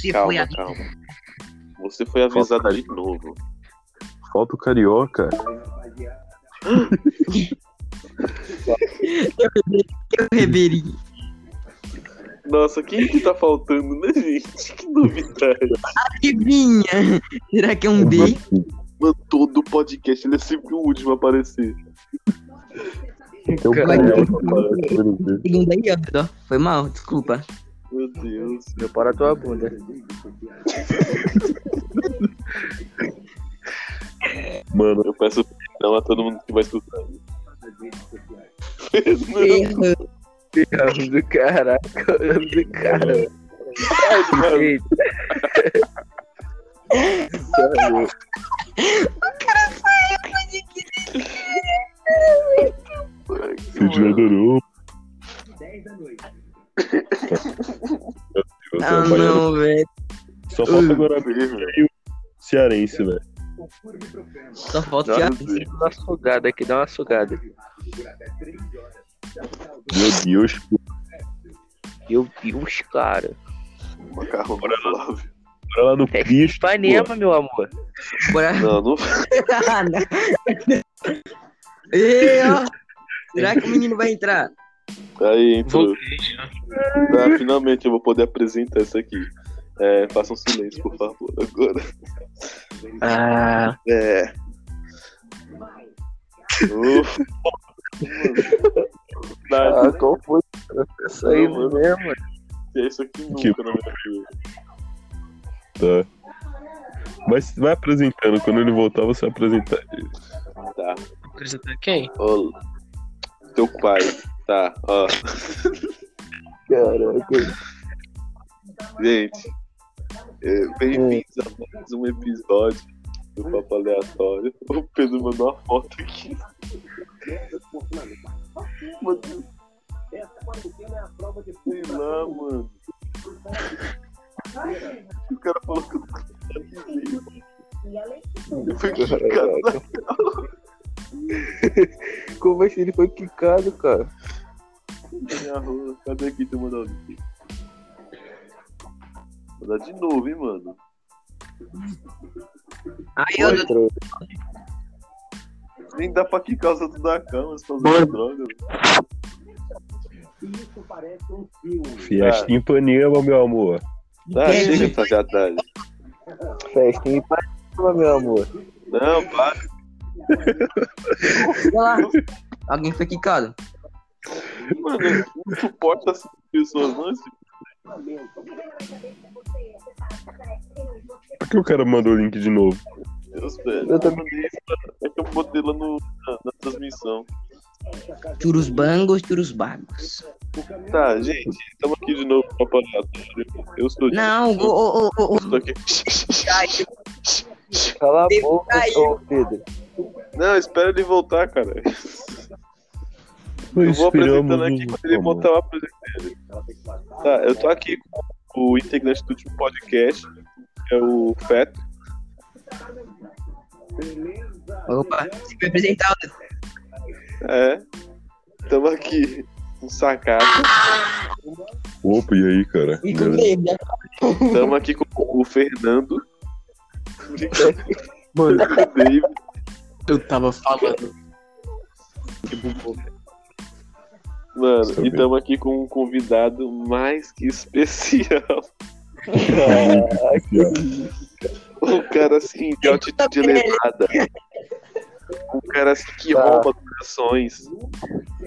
Se foi Calma, calma. Você foi avisado de novo. Falta o carioca. Eu reveri. Nossa, quem que tá faltando, né, gente? Que novidade. Adivinha? Será que é um B? Mano, todo podcast ele é sempre o último a aparecer. Tem o Vai carioca ter- aparecendo ver. Segunda aí, ó. Foi mal, desculpa. Meu Deus. Prepara tua bunda. Mano, Eu peço perdão a todo mundo que vai escutar. Erro. Erro do caraca, erro do cara. mano. Eita. Cid adorou. Meu Ah, Deus, não, velho. Só falta agora o cearense, velho. Só falta já. sei. Dá uma sugada aqui, dá uma sugada. Meu Deus, Meu Deus, cara. Macarrão do Flávio. bora lá no É Cristo. Ipanema, meu amor. Bora. Não, não. Ah, não. Ei, ó. Será que o menino vai entrar? Aí entrou. Voltei. Tá, finalmente eu vou poder apresentar isso aqui. É, façam silêncio, por favor, agora. Ah, É. Ufa. Ah qual foi? Isso aí Não, mano. mesmo. é isso aqui nunca Que- na minha vida. Tá. Mas vai apresentando. Quando ele voltar, você apresenta ele. Tá. Apresentar quem? Ó, teu pai. Tá, ó. Caraca. Gente, é, bem-vindos a mais um episódio do Papo Aleatório. O Pedro mandou uma foto aqui. Mano, sei lá, mano. O cara falou que eu não Foi quicado na Como é que ele foi quicado, cara? Minha. Cadê aqui teu mandar o link? Vou dar de novo, hein, mano. Aí eu Entrou. Nem dá pra quicar os outros da cama, você tá usando droga. Fiesta em Ipanema, meu amor. Tá, Entendi. chega essa jadade. Festa em Ipanema, meu amor. Não, para. Olha lá. Alguém foi quicado. Mano, eu não suporto essas pessoas, não. Esse... Por que o cara mandou o link de novo? Deus, velho. Eu também. É que eu botei lá no, na, na transmissão. Churros bangos, churros bagos. Tá, gente, estamos aqui de novo pra parar. Eu sou Não, o, o, o, o, Eu estou aqui. Cala a boca, ô Pedro. Não, espera ele voltar, cara. Eu vou apresentando aqui um- quando ele voltar, eu apresento ele. Tá, eu tô aqui com o integrante do último podcast, que é o Feto. Opa, se me apresentar. É. Estamos aqui com o Sacata. Opa, e aí, cara? E com né? Estamos aqui com o Fernando. Mano, o. Eu tava falando. Mano, Tá e estamos aqui com um convidado mais que especial. Um cara assim, de altitude elevada. Um cara assim que Tá. rouba corações.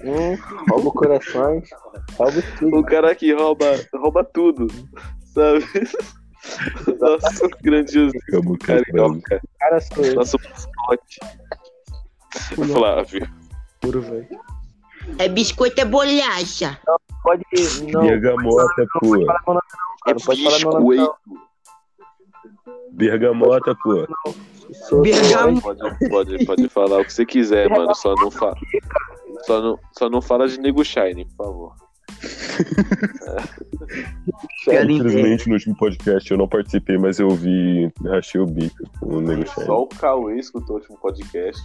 hum, rouba corações. Rouba tudo. Um cara que rouba, rouba tudo. Sabe? Nosso frase. carioca. Cara. Nosso mascote. Flávio. Puro, velho. É biscoito, é bolacha. Pode. Não. Bergamota, pô. Não pode falar não. Não pode meu nome. Não. Bergamota, pô. Sou Bergamo. Pode, pode, pode falar o que você quiser, mano. Só não fala. Só não, só não fala de Nego Shine, por favor. Infelizmente, no último podcast eu não participei, mas eu vi, rachei o bico o Nego Shine. Só o Cauê escutou o último podcast.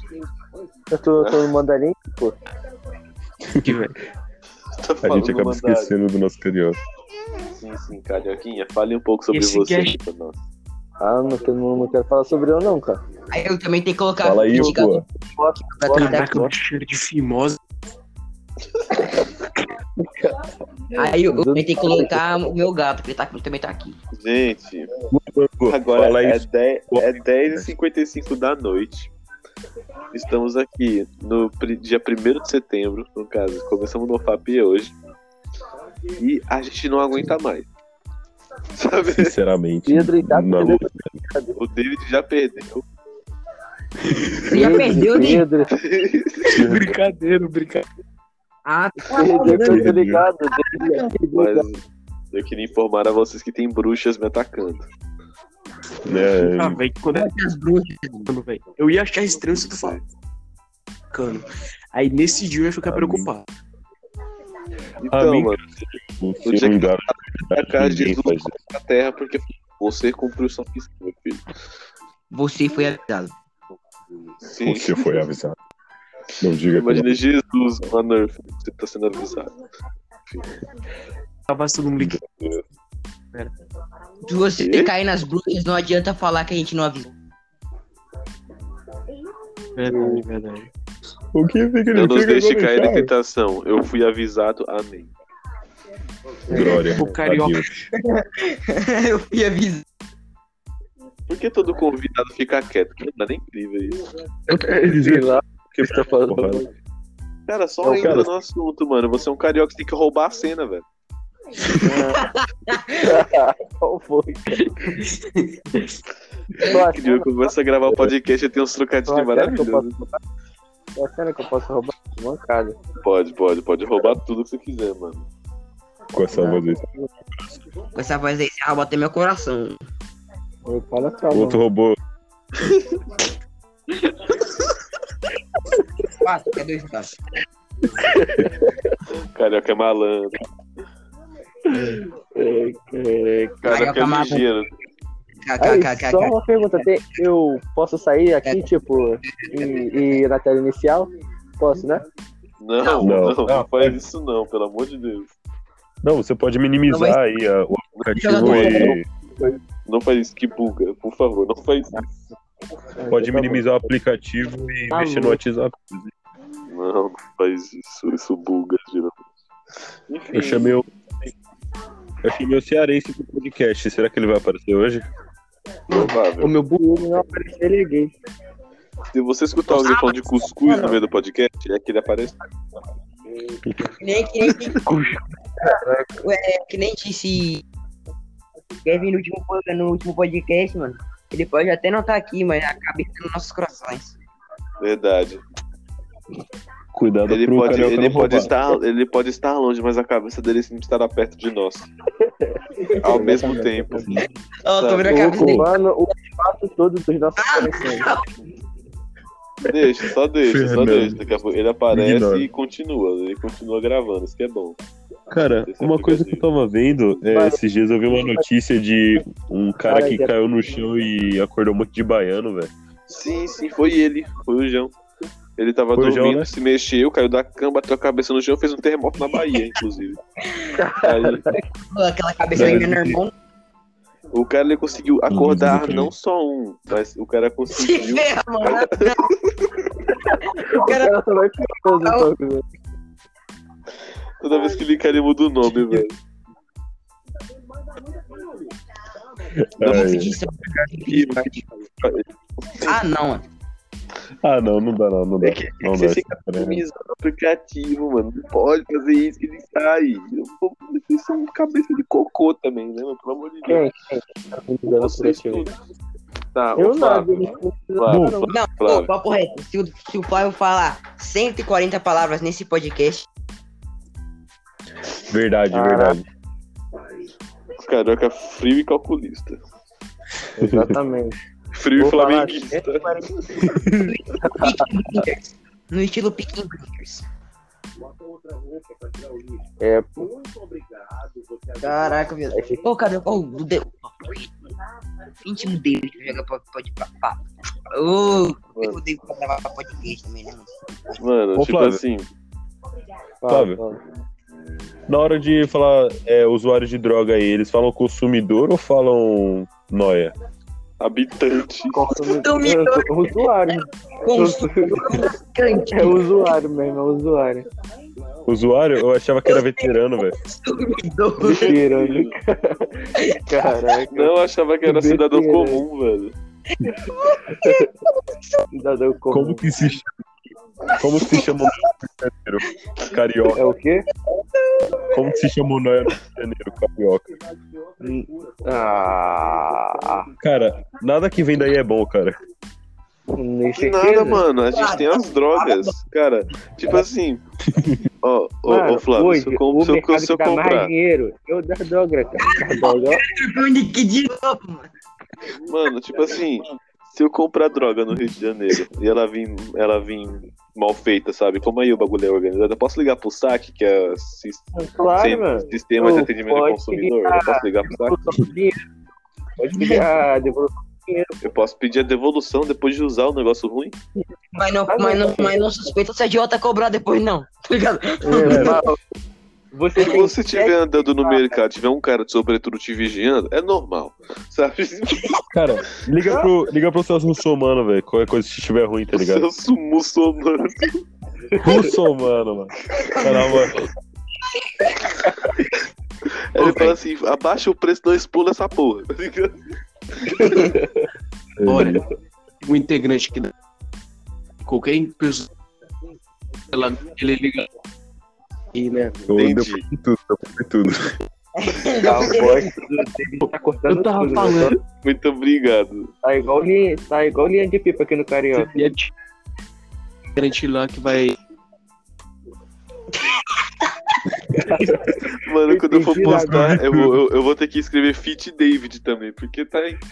Eu tô, tô no mandarim, pô. Tá A gente acaba mandarim. esquecendo do nosso carioca. Sim, sim, Carioquinha, fale um pouco sobre Esse você pra nós. Ah, não, quero- não, não quero falar sobre eu não, cara. Aí eu também tenho que colocar Fala aí, pô. Caraca, o cheiro de fimose. Aí eu, eu também tenho que colocar o meu gato, que ele tá, também tá aqui. Gente, agora Fala é, isso. 10, é 10h55 da noite. Estamos aqui no dia 1 de setembro, no caso, começamos no FAP hoje. E a gente não aguenta mais. Sabe? Sinceramente. Gato, Não. O David já perdeu. Você já perdeu, né? Pedro, brincadeira, brincadeira. Ah, eu tô ligado. Mas eu queria informar a vocês que tem bruxas me atacando. Né, Ah, velho, quando é as bruxas. mano, velho. Eu ia achar estranho se tu falar. Aí nesse dia eu ia ficar preocupado. Então, Amigo, mano, um tinha ser um que gato. atacar ninguém Jesus na terra porque você cumpriu sua missão, meu filho. Você foi avisado. Sim. Você foi avisado. Não diga que Imagina Jesus Nerf, você tá sendo avisado. Tava todo mundo ligado. Se você Quê? cair nas bruxas, não adianta falar que a gente não avisou. Verdade, verdade. O que fica Não nos deixe cair na tentação. Eu fui avisado, amém. Glória. O carioca. eu fui avisado. Por que todo convidado fica quieto? Mano, é incrível isso. Sei lá o que você tá falando. Cara, só Não, entra cara. no assunto, mano. Você é um carioca, você tem que roubar a cena, velho. Qual foi? Que dia eu achando, começo a gravar o podcast e tem uns trocadilhos que eu maravilhosos. posso roubar. Tô achando que eu posso roubar bancada. Pode, pode, pode roubar tudo que você quiser, mano. Com essa voz aí. Com essa voz aí, você rouba até meu coração. Eu falo pra Outro robô. Quatro, quer dois. Carioca é malandro. É, é, Carioca Carioca é ligeiro. Aí, só uma pergunta, eu posso sair aqui, tipo, e, e ir na tela inicial? Posso, né? Não, não, Não. não, Não. faz isso não, pelo amor de Deus. Não, você pode minimizar Não, mas- aí a- o aplicativo e Não faz isso que buga, por favor, não faz isso. pode minimizar o aplicativo e Tá mexer no. WhatsApp. Não, não faz isso, isso buga, geralmente. Enfim, Eu chamei o. Eu chamei o cearense pro podcast. Será que ele vai aparecer hoje? provável. O meu burro não apareceu, ele é gay. Se você escutar alguém falando de cuscuz no meio do podcast, é que ele aparece. Que nem, que nem, é, que nem disse Kevin no último, no último podcast, mano. Ele pode até não estar aqui, mas a cabeça nos nossos corações. Verdade. Cuidado Ele pro pode, ele, não pode estar, ele pode estar longe, mas a cabeça dele sempre estará perto de nós. Ao mesmo tempo. Ó, tô vendo a cabeça dele. O espaço todo dos nossos Ah, corações. Deixa, só deixa, só Fernando. deixa. Daqui a pouco ele aparece Ignora. e continua. Ele continua gravando, isso que é bom. Cara, Esse uma coisa que eu tava vendo, é, esses dias eu vi uma notícia de um cara que caiu no chão e acordou um monte de baiano, velho. Sim, sim, foi ele. Foi o João. Ele tava Foi o João, dormindo, né? se mexeu, caiu da cama, bateu a cabeça no chão, fez um terremoto na Bahia, inclusive. Aí, Aquela cabeça aí, meu irmão. o cara ele conseguiu acordar Inclusive, não só um, mas o cara Se conseguiu. ferra, mano. O O cara velho. Toda vez que ele cai, ele muda o nome, velho. isso. Ah, não, mano. Ah, não, não dá não, não dá. É que, é Não que dá. você fica minimizando o aplicativo, mano. Não pode fazer isso que ele sai. Eu Vocês são cabeça de cocô também, né, mano? Pelo amor de Deus. Quem? Quem? Tá velho. tudo. Tá, Eu o Flávio. não, eu não- Flávio, não. Não, Flávio. ô, papo reto. Se o, se o Flávio falar 140 palavras nesse podcast, Verdade, Ah. verdade. Carioca frio e calculista. Exatamente. Frio e Vou flamenguista. 140 Peaky Blinders. No estilo Peaky Blinders. É, pô. Caraca, meu Deus. Ô, cadê o de- o íntimo dele que joga pode pode pá. Ô, eu odeio pra gravar podcast também, né? mano? Mano, Ô, tipo Flávio. assim, Flávio. fala. Na hora de falar é, usuário de droga aí, eles falam consumidor ou falam noia? Habitante. Consumidor. É usuário. Consumidor. É usuário mesmo, é usuário. Usuário? Eu achava que era veterano, velho. Consumidor. Veterano. Caraca. Não, eu achava que era cidadão comum, velho. Cidadão comum. Como que se chama? Como que se chama o Rio de Janeiro? Carioca. É o quê? Como que se chama o Noia no Rio de Janeiro? Carioca. Ah. Cara, nada que vem daí é bom, cara. Nem Que nada, mano. A gente tem as drogas. Cara, tipo assim. Ó, ó, Mano, ó, Flávio, hoje, se eu, com- o se eu, se eu dá mais comprar. dinheiro, eu dar droga, cara. Droga. De novo, mano. Mano, tipo assim, se eu comprar droga no Rio de Janeiro e ela vir, ela vir mal feita, sabe? Como aí o bagulho é organizado, eu posso ligar pro SAC, que é sis- Claro, Sem- mano. Sistema de Atendimento ao pode Consumidor. ligar. Eu posso ligar pro SAC? Pode pedir a devolução. Eu posso pedir a devolução depois de usar o negócio ruim? Mas não, mas não, mas não suspeita se a idiota cobrar depois, não. Tá ligado? É. Você Se você estiver andando no mercado tiver um cara de sobretudo te vigiando, é normal, sabe? Cara, liga pro, liga pro Celso Russomano, velho. Qualquer coisa se estiver ruim, tá ligado? Celso muçulmano. Russomano, mano. Caramba. Ele fala assim: abaixa o preço, nós pula essa porra, tá ligado? Olha, o integrante da. Qualquer pessoa. Ela, ele liga. E, né? Eu deu Entendi. pra tudo, deu pra tudo. Tá, do David tá cortando Eu tava tudo, falando. né? Muito obrigado. Tá igual, linha, tá igual linha de pipa aqui no Carioca. Integrante lá que vai. Mano, quando eu for entendi postar, eu vou, eu, eu vou ter que escrever Fit David também, porque tá em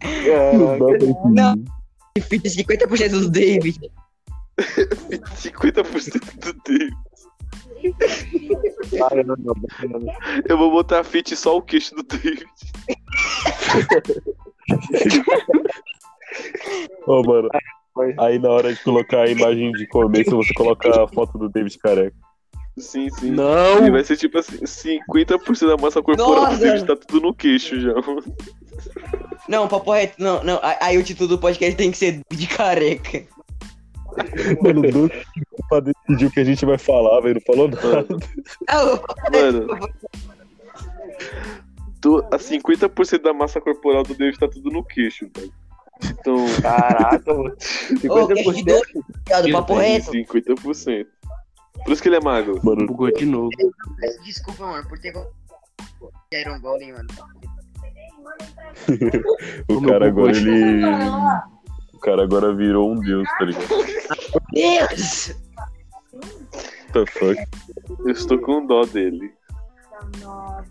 Caraca. Não. Fita 50% do David. 50% do David. Caramba, bacana. Eu vou botar fit só o queixo do David. Ô, mano. Foi. Aí na hora de colocar a imagem de começo, você coloca a foto do David careca. Sim, sim. E Não! vai ser tipo assim, 50% da massa corporal Nossa! do David tá tudo no queixo já. Não, papo reto, não, não. Aí o título do podcast tem que ser de careca. Mano, o Duque pra decidir o que a gente vai falar, velho. Não falou nada. Mano, tu, a 50% da massa corporal do David tá tudo no queixo, velho. Então, Caraca, mano. Ô, que 50%. Obrigado, papo reto. 50%. Por isso que ele é magro. Mano, Bugou de novo. Desculpa, mano, por ter Iron Golem, mano. o cara agora ele. O cara agora virou um deus, tá ligado? Deus! What the fuck? Eu estou com dó dele. Ah,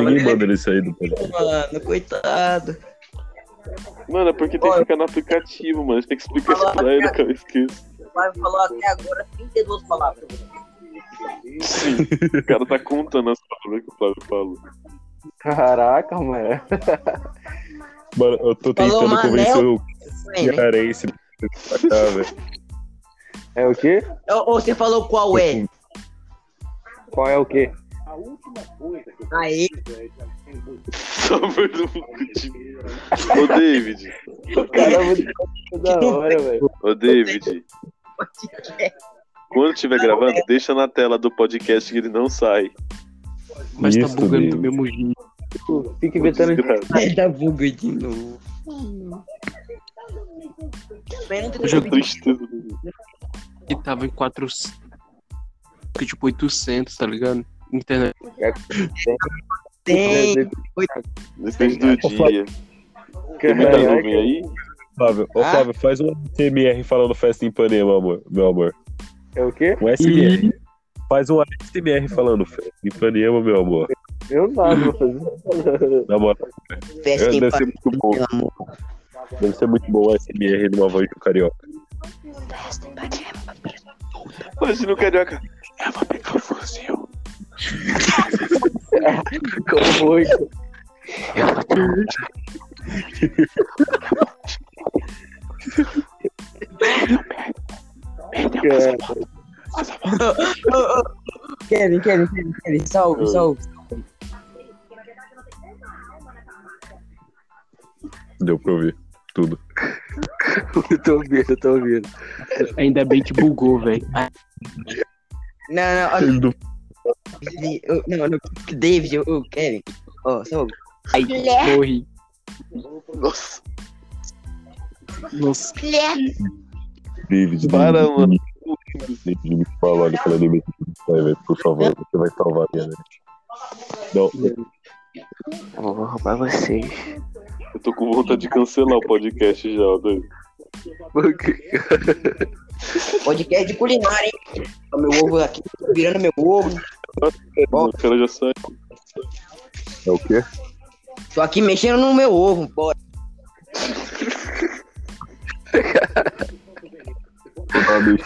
Ninguém manda ele sair do podcast. Mano, coitado. Mano, é porque tem que ficar no aplicativo, mano. A gente tem que explicar isso pra ele, cara. Eu esqueço. O Flávio falou até agora 32 palavras. Sim. O cara tá contando as palavras que o Flávio falou. Caraca, mano. Mano, eu tô Falou tentando convencer o Bem, né? cearense. É o quê? Ou, ou você falou qual é? Qual é o quê? Aí, Sabor do Mucuti. Ô, David. Caramba, que da hora, velho. Ô, David. Quando estiver gravando, deixa na tela do podcast que ele não sai. Mas tá Isso, bugando David. do mesmo jeito. Fica inventando. Tá buga de novo. Não tem Eu Tristeza. Que tava em 400. Que tipo 800, tá ligado? Internet. Tem. Depende do dia. Tem muita Caraca. nuvem aí? Flávio, ô Ah? Flávio, faz um SMR falando festa em Ipanema, amor, meu amor. É o quê? Um SMR. Faz um SMR falando festa em Ipanema, meu amor. Eu nada, vou fazer. Na moral, Festa em bom. pelo amor. Deve ser muito bom o SMR numa voz do carioca. Imagina o carioca. Eu vou pegar o fuzil. Como foi? Cara, Kevin, Kevin, Kevin, Kevin, salve, salve. Deu pra ouvir tudo. eu tô ouvindo, eu tô ouvindo. Ainda bem que bugou, velho. Não, não, olha. Não, não, David, o Kevin. Ó, só. Ai, morri. Nossa, Nossa. David, para, David, mano. David, me fala, olha vai, velho, por favor, você vai salvar a minha mente. Não, Eu vou roubar vocês. Eu tô com vontade de cancelar o podcast já, doido. Podcast de culinária, hein? Ó, meu ovo aqui, tô virando meu ovo. O cara já sai. é o quê? Tô aqui mexendo no meu ovo, bora.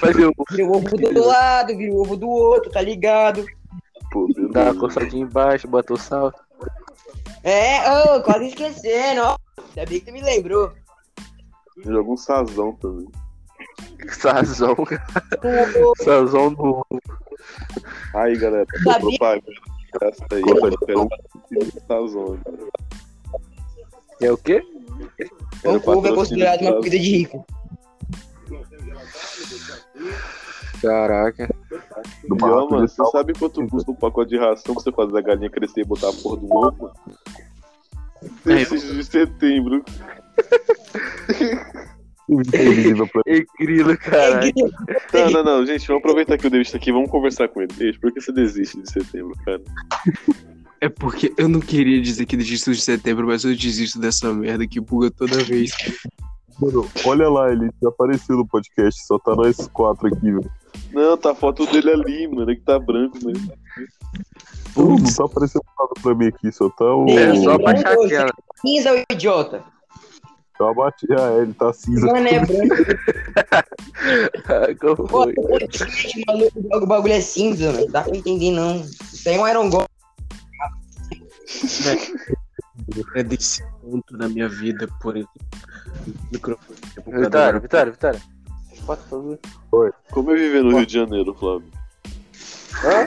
Mas eu Vira o ovo do lado, vira o ovo do outro, tá ligado? Pô, dá uma coçadinha embaixo, bota o sal. É, ô, quase esquecendo, ó. Ainda bem que tu me lembrou. Joga um sazão também. Sazão. Sazão no. Aí, galera, Sabia? propaganda. Essa aí, um sazão. É o quê? O ovo é considerado uma comida de rico. Caraca. do E ó, mano, você sabe quanto custa um pacote de ração pra você fazer a galinha crescer e botar a porra do ovo? Desses de setembro. É grilo, caralho. Não, não, não, gente, vamos aproveitar que o David tá aqui, vamos conversar com ele. David, por que você desiste de setembro, cara? É porque eu não queria dizer que desisto de setembro, mas eu desisto dessa merda que buga toda vez. Mano, olha lá, ele já apareceu no podcast, só tá nós quatro aqui, velho. Não, tá a foto dele ali, mano, é que tá branco, né? Não, não tá aparecendo nada pra mim aqui, só tá o. É só baixar aquela. Cinza, ô idiota. Eu abati. Ah, é, ele tá cinza. Mano, é branco. Pô, o bagulho é cinza, mano. Dá pra entender, não. Isso aí é um Iron God. É desse ponto da minha vida, por. Microfone. Vitória, Vitória, Vitória. Posso fazer? Como é viver no Rio de Janeiro, Flávio? Hã?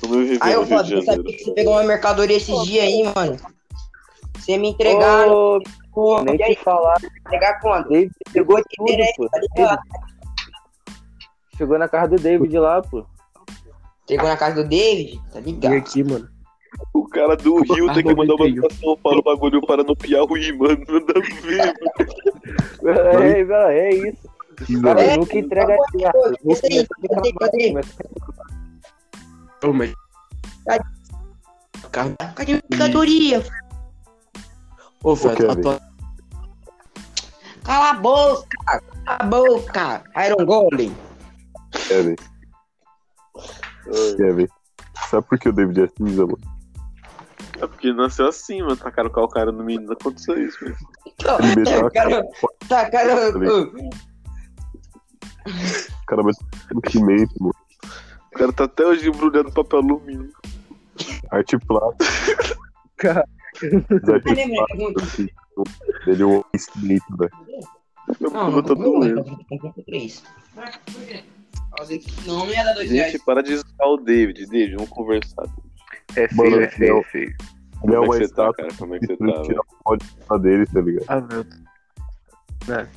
Como é viver no Rio de você sabia Janeiro? que você pegou uma mercadoria esses dias aí, mano? Você me entregaram, Ô, pô, nem e te falar. entregar quando? David Pegou tudo, direto, pô. tá ligado? Chegou na casa do David lá, pô. Chegou na casa do David, tá E ligado? aqui, mano. O cara do Rio tem que mandar uma Arroba ligação para o bagulho para no Piauí, mano. Nada a ver, mano. É, é isso. Os caras É, nunca assim, pô, esse aí, cadê? Ô, mas. Cadê? Cadê a mercadoria? Ô, velho, Kevin. a tua- Cala a boca! Cala a boca! Iron Golem! Kevin, Kevin. Sabe por que o David é cinza, mano? É porque nasceu assim, mano. Tacaram calcário no menino. Aconteceu isso, mano. Ele meteu a Cara, tá, cara, cara mas no cimento, mano. O cara tá até hoje embrulhado no papel alumínio. Arte plástica. Cara. Lembra? plástica. Ele é um cimento, velho. Meu Não, pulo não, tá não, doendo. não, três. Não, não ia dar dois reais. Gente, para de zoar o David. David, vamos conversar. É Mano, feio, é feio, não. é feio. Ele é Como é que você tá, cara? Como é que você tá? tira velho? o pódio dele, tá ligado? Ah, velho.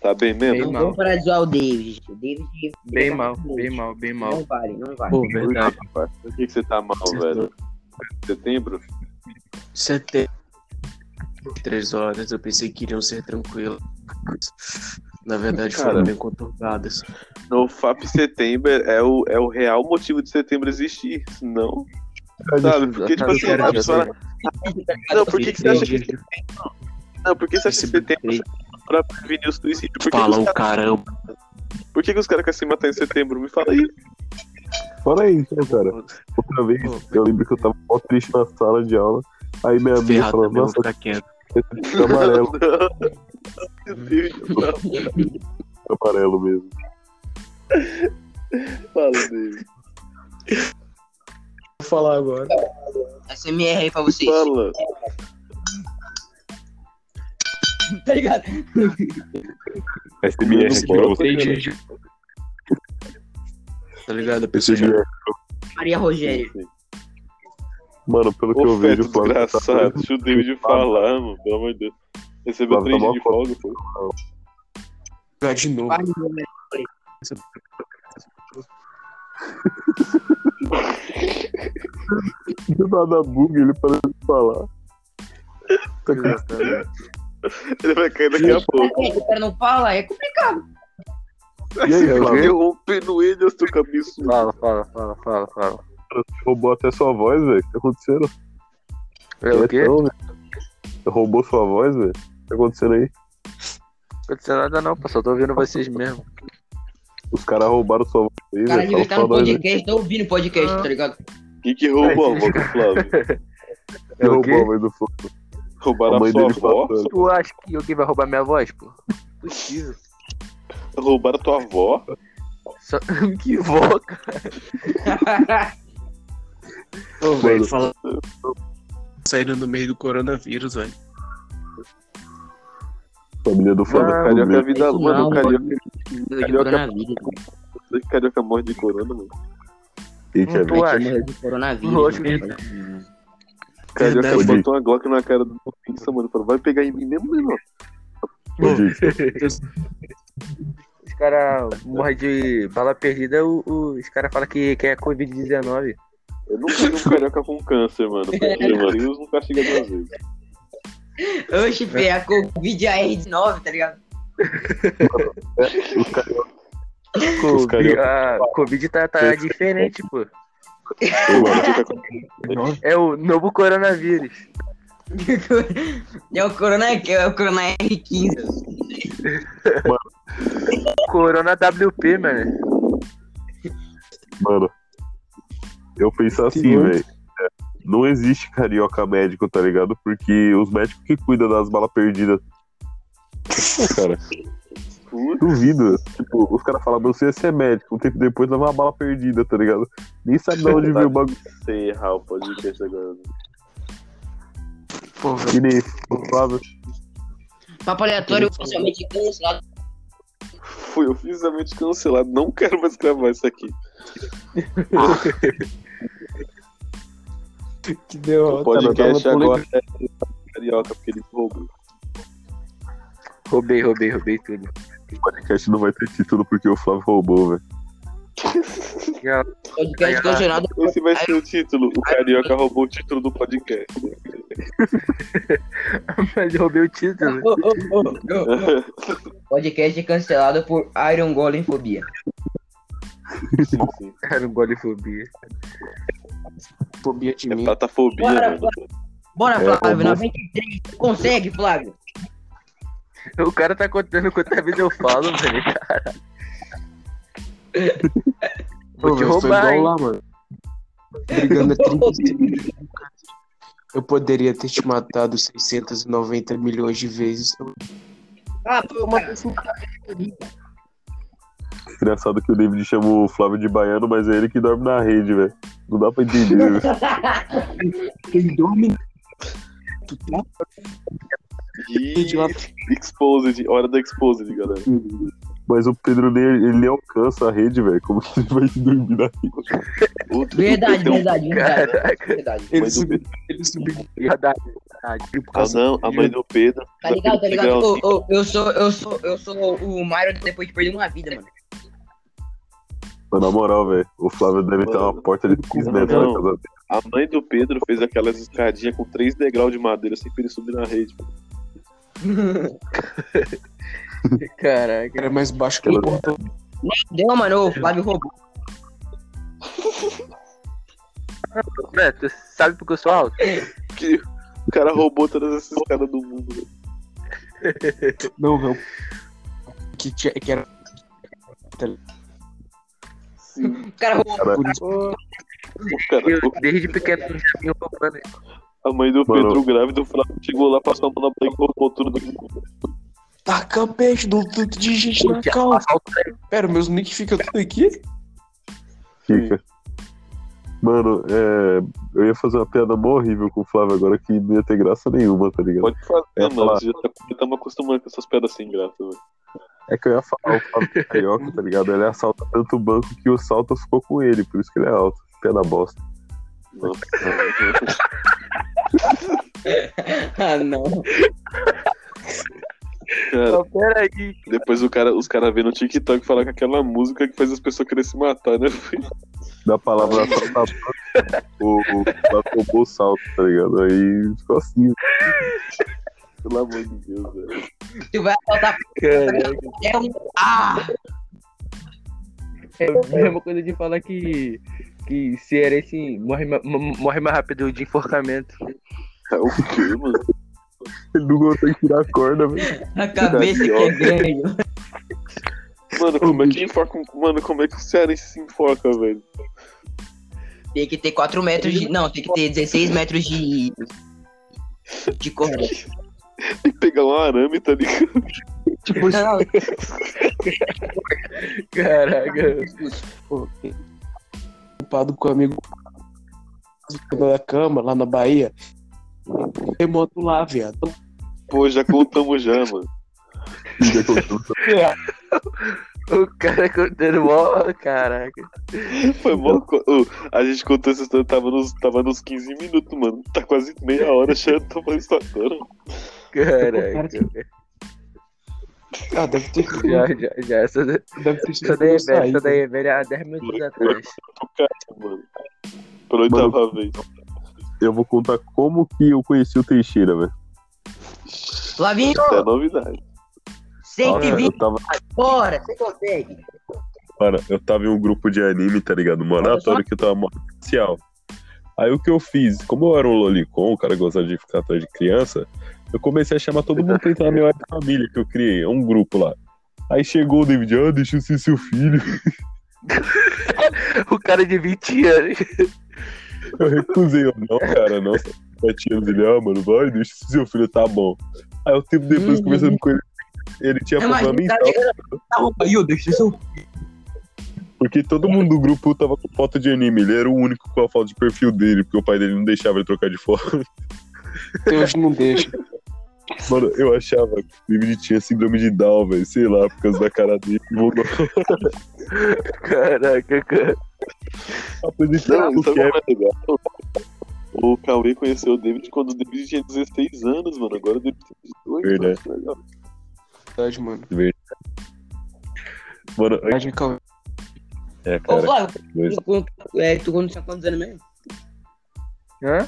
Tá bem Bem mesmo? mal. Vamos parar de zoar o David. O David. Bem mal, bem mal, bem mal. Não vale, não vale. Pô, verdade. Por que, que você tá mal, velho? Setembro? Setembro. Três horas, eu pensei que iriam ser tranquilas. Na verdade, Cara. foram bem conturbadas. No FAP setembro é o, é o real motivo de setembro existir. Não. Sabe? Porque, tipo assim, a pessoa. Não, por que, que você acha que. Três Não, por que você acha que setembro é pra prevenir o suicídio? Por que, os cara, caramba. por que, que os caras querem se matar em setembro? Me fala aí. Fora aí, então, cara. Outra vez, eu lembro que eu tava mó triste na sala de aula. Aí minha amiga falou, nossa, ficar quieto. Esse amarelo, Meu Deus, não. amarelo mesmo. Fala dele. Vou falar agora. SMR aí pra vocês. Fala. Tá ligado? SMR aqui pra você. Três dias de tá ligado? Já... Maria Rogério. Mano, pelo que Ô, eu vejo, o Flávio tá desgraçado, deixa o David falar, mano, pelo amor de Deus. Recebeu Flávio, três tá dias de folga, pô. jogar de novo. Rogério. do nada bug, ele parou de falar. Tá. Ele vai cair daqui a pouco. O cara não fala, é complicado. E aí, Flávio? Interrompendo ele, eu estou cabeçudo. Fala, fala, fala, fala, fala. Roubou até sua voz, velho. O que tá acontecendo? É o quê? Velho. Roubou sua voz, velho? O que tá acontecendo aí? Não aconteceu nada não, só tô ouvindo vocês mesmo. Os caras roubaram sua voz aí, O cara velho. devia estar Fala no podcast, tá ouvindo o podcast, tá ligado? Quem que roubou a avó do Flávio? Quem É o roubou a voz do Flávio? Roubaram A a mãe sua dele avó? passando. Tu acha que alguém vai roubar minha voz, pô? Possível. Roubaram a tua avó? Só... que voz, cara. Ô, velho. Saindo no meio do coronavírus, velho. Família do Flávio. Ah, Carioca, a Família. vida. Mano, não, carioca, De Carioca- coronavírus. carioca morre de corona, mano. Quem que é, Tu velho? acha? Morreu de coronavírus. Lógico. Carioca Verdade. botou uma Glock na cara do Pinça, mano. Falou, vai pegar em mim mesmo, menor. Os caras morrem de bala perdida, o- o- os caras falam que, que é Covid-19. Eu nunca vi um carioca com câncer, mano. Porque, mano, Deus não castiga duas vezes. Oxe, Fê, a Covid AR19, tá ligado? Os Covid, carioca- a Covid tá, tá diferente, pô. Mano, É o novo coronavírus. É o Corona, é o Corona R15. Corona WP, mano. Mano, eu penso assim, velho. É, Não existe carioca médico, tá ligado? Porque os médicos que cuidam das balas perdidas. Pô, cara, duvido. Tipo, os caras falam, você ia ser médico. Um tempo depois leva uma bala perdida, tá ligado? Nem sabe de onde veio o bagulho. sei errar o podcast agora. Pô, velho. Que nem Flávio. Papo aleatório, oficialmente cancelado. Fui oficialmente cancelado. Não quero mais gravar isso aqui. Que deu. O podcast agora é carioca, porque ele roubou. Roubei, roubei, roubei tudo. O podcast não vai ter título porque o Flávio roubou, velho. Podcast cancelado. Esse vai ser o título. O carioca roubou o título do podcast. Mas eu roubei o título. Oh, oh, oh, oh. Podcast cancelado por Iron Golem Fobia. Sim, sim. Era um golifobia. Fobia de É mim. platafobia, Bora, mano. Bora, É, Flávio, eu 93. Consegue, Flávio? O cara tá contando quanta vez eu falo, velho. Vou Pô, te roubar, hein? lá, mano. Brigando a 30 Eu poderia ter te matado 690 milhões de vezes. Ah, pô, cara. Engraçado que o David chama o Flávio de baiano, mas é ele que dorme na rede, velho. Não dá pra entender. Ele dorme. Tu tá E Exposed, hora da Exposed, galera. Mas o Pedro nem, ele nem alcança a rede, velho. Como que ele vai dormir na rede? Outro Verdade, verdade, verdade. Caraca. verdade. Ele subiu, ele subiu Verdade, verdade. por Ah, causa não, a mãe do Pedro. Tá ligado, tá ligado? Legalzinho. Ô, ô, eu sou, eu sou, eu sou o Mario depois de perder uma vida, mano. Mas na moral, velho, o Flávio deve ter uma porta de 15 metros na casa dele. A mãe do Pedro fez aquelas escadinhas com três degraus de madeira assim pra ele subir na rede. Caraca. era mais baixo que o portão. Deu, mano, o Flávio roubou. Tu sabe porque eu sou alto? Que o cara roubou todas essas escadas do mundo. velho. Não, velho. Que, tinha, que era. O cara roubou. Por isso. O cara, Eu, desde pequeno já vinha roubando. a mãe do Mano. Pedro grávida, o Flávio chegou lá, passou a mão na boca e roubou tudo do mundo. Taca peixe do tanto de gente na calça. Pera, meus nick fica tudo aqui? Fica. Mano, é, eu ia fazer uma piada mó horrível com o Flávio agora que não ia ter graça nenhuma, tá ligado? Pode fazer, É, mano. falar. Você já tá, tamo acostumando com essas pedras sem graça, velho. É que eu ia falar, o Fábio Carioca, tá ligado? Ele assalta tanto o banco que o salto ficou com ele, por isso que ele é alto. Pé da bosta. Nossa. ah, não. Cara, peraí. depois o cara, os caras vêm no TikTok falar com aquela música que faz as pessoas querer se matar, né? Da palavra o, o, o salto, tá ligado? Aí ficou assim. Pelo amor de Deus, velho. Tu vai assaltar é um. Ah! É a mesma coisa de falar que, que cearense morre, ma- ma- morre mais rápido de enforcamento. É o quê, mano? Ele não consegue tirar a corda, velho. A cabeça que é grande. Mano, como é que enforca um... Mano, como é que o cearense se enforca, velho? Tem que ter 4 metros de. Não, tem que ter 16 metros de. De corda. Tem que pegar um arame, tá ligado? Tipo, Não, não, caraca. Pô, Ocupado com o amigo da cama lá na Bahia. Remoto lá, viado. Pô, já contamos já, mano. Já contou. O cara contando mó, caraca. Foi bom. co- Ô, a gente contou essa história, tava nos, tava nos 15 minutos, mano. Tá quase meia hora já tô falando isso agora. Caraca. Ah, deve ter Já, já, já. Essa, deve ter sido essa daí é velha, essa daí é velha há 10 minutos atrás. Mano. Pela oitava vez. Eu vou contar como que eu conheci o Teixeira, velho. Flavinho, Isso é novidade. Nossa, 120 eu tava, fora, você consegue. mano, eu tava em um grupo de anime, tá ligado? Mano, aleatório que eu tava especial. Aí o que eu fiz? Como eu era um lolicon, o cara gostava de ficar atrás de criança, eu comecei a chamar todo mundo pra entrar na minha família que eu criei, é um grupo lá. Aí chegou o David, ah, deixa eu ser seu filho. O cara de 20 anos. Eu recusei, eu, não, cara, não, 7 anos. Ele, ah, mano, vai, deixa ser seu filho, tá bom. Aí o tempo depois, Uhum. conversando com ele, ele tinha problema o cara mental, roupa aí, eu deixo seu. porque todo mundo do grupo tava com foto de anime, ele era o único com a foto de perfil dele, porque o pai dele não deixava ele trocar de foto. Deus não deixa. Mano, eu achava que o David tinha síndrome de Down, velho, sei lá, por causa da cara dele. Caraca, cara. Não, o é. O Cauê conheceu o David quando o David tinha 16 anos, mano. Agora o David tem 18. Verdade. mano, legal. Verdade, mano. Mano, Verdade, calma. é, Ô, cara. Flávio, dois- tu, é, tu quando tinha quantos anos mesmo? Hã?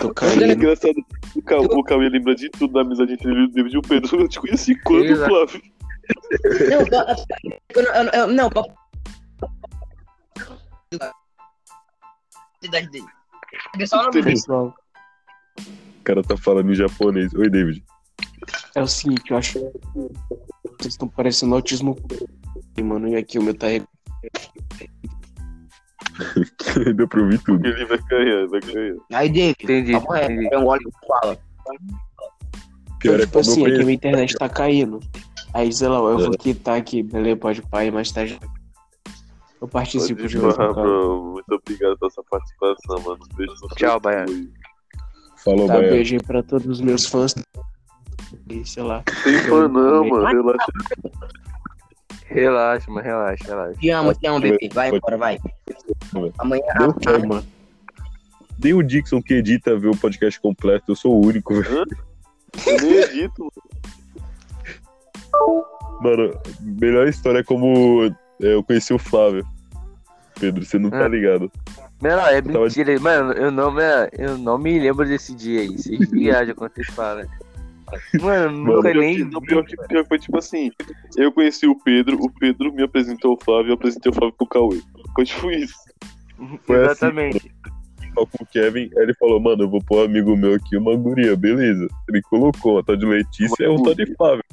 Tô É caindo. engraçado. O Cauê, o Cauê lembra de tudo da amizade entre ele e o David e o Pedro. Eu te conheci quando. Flávio? Não, eu não, eu não, eu- dele. É só o nome. Pessoal, O cara tá falando em japonês. Oi, David. é o seguinte, eu acho que vocês estão parecendo autismo. Mano, e aqui o meu tá Deu pra ouvir tudo. Ele vai ganhar, vai ganhar. Aí, David, Entendi, é um óleo que fala. Pior é tipo assim, é que minha internet tá caindo. Aí, sei lá, eu vou quitar aqui, beleza? Pode pai, mais tarde. Eu participo de novo. Muito obrigado pela sua participação, mano. Beijo no Tchau, Baiano. Falou, Tá, Baiano. beijo aí pra todos os meus fãs. E, sei lá. Tem fã não, mano. Relaxa. Relaxa, mano, relaxa, relaxa. Te amo, te amo, bebê. Vai embora, vai. Amanhã. Deu ah, fome, mano. Nem o Dixon que edita ver o podcast completo, eu sou o único, velho. Eu nem edito, mano. Mano, melhor história é como eu conheci o Flávio. Pedro, você não tá Ah. ligado. Mano, é tava- mentira, mano. Eu não, me, eu não me lembro desse dia aí. Vocês viajam quando vocês falam. Mano, nunca Mano, nem. Não, pior que, pior foi tipo assim. Eu conheci o Pedro, o Pedro me apresentou o Flávio, eu apresentei o Flávio pro Cauê. Foi tipo isso. Foi assim, Exatamente. Só com o Kevin, aí ele falou, mano, eu vou pôr um amigo meu aqui, uma guria, beleza. Ele colocou uma tal de Letícia e um tal de Flávio.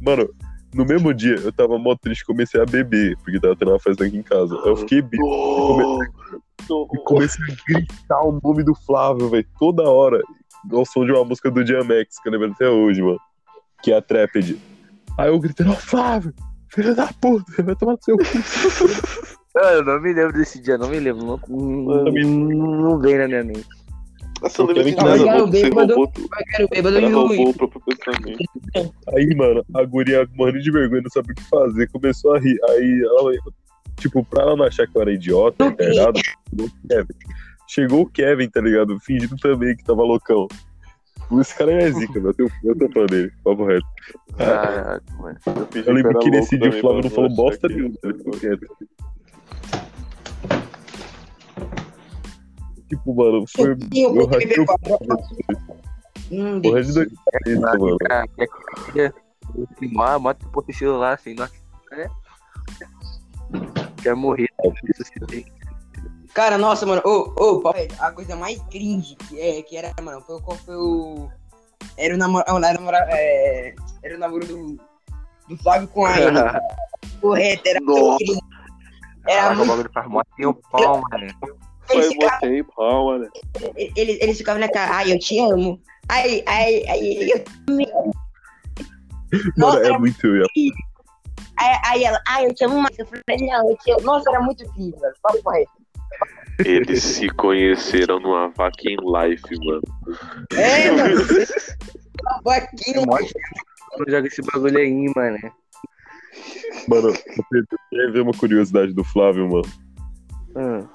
Mano, no mesmo dia, eu tava mó triste, comecei a beber, porque tava tendo uma festa aqui em casa. Aí eu fiquei bêbado e comecei a gritar o nome do Flávio, velho, toda hora. Ao som de uma música do Diamex, que eu lembro até hoje, mano. Que é a Trapid. Aí eu gritei, ó, Flávio, filho da puta, vai tomar no seu cu. Eu não me lembro desse dia, não me lembro. Não, não, não vem na minha mente. Nossa, eu O lembro Kevin de que nada, era o mano. Você bêbado. Eu bêbado ela roubou o. próprio pensamento. Aí, mano, a guria morrendo de vergonha, não sabia o que fazer, começou a rir. Aí ela, tipo, pra ela não achar que eu era idiota, internado, chegou o Kevin. Chegou o Kevin, tá ligado? Fingindo também que tava loucão. Esse cara é zica, meu. Eu Eu tô fã dele, papo reto. Caraca, mano. fingi Eu lembro era que nesse dia o Flávio não falou bosta que- nenhuma. Ele ficou quieto. Tipo, mano, foi. Sim, eu Eu vou rachei o Hum, porra de dois isso, mano. Mata o teu celular assim, nossa. É. Quer morrer. Se tem. Cara, nossa, mano, ô, ô, papo reto, a coisa mais cringe que, é, que era, mano, foi, qual foi o. Era o namoro. Era o namoro, é, era o namoro do, do Flávio com a Ana. Correto, era muito Nossa. cringe. Era Caraca, o muito. bagulho faz mó tempão, mano. Eles Foi ficavam, tempo, mano. eles, eles ficavam na cara, ai, eu te amo. Ai, ai, ai, eu Mano, Nossa, é era muito eu. Aí, aí ela, ai, eu te amo mais. Eu falei, não, eu te amo. Nossa, era muito velho. Papo reto. Eles se conheceram numa vaca em life, mano. É, mano. Vaquinho, Não joga esse bagulho aí, mano. Mano, você quer ver uma curiosidade do Flávio, mano? Hum.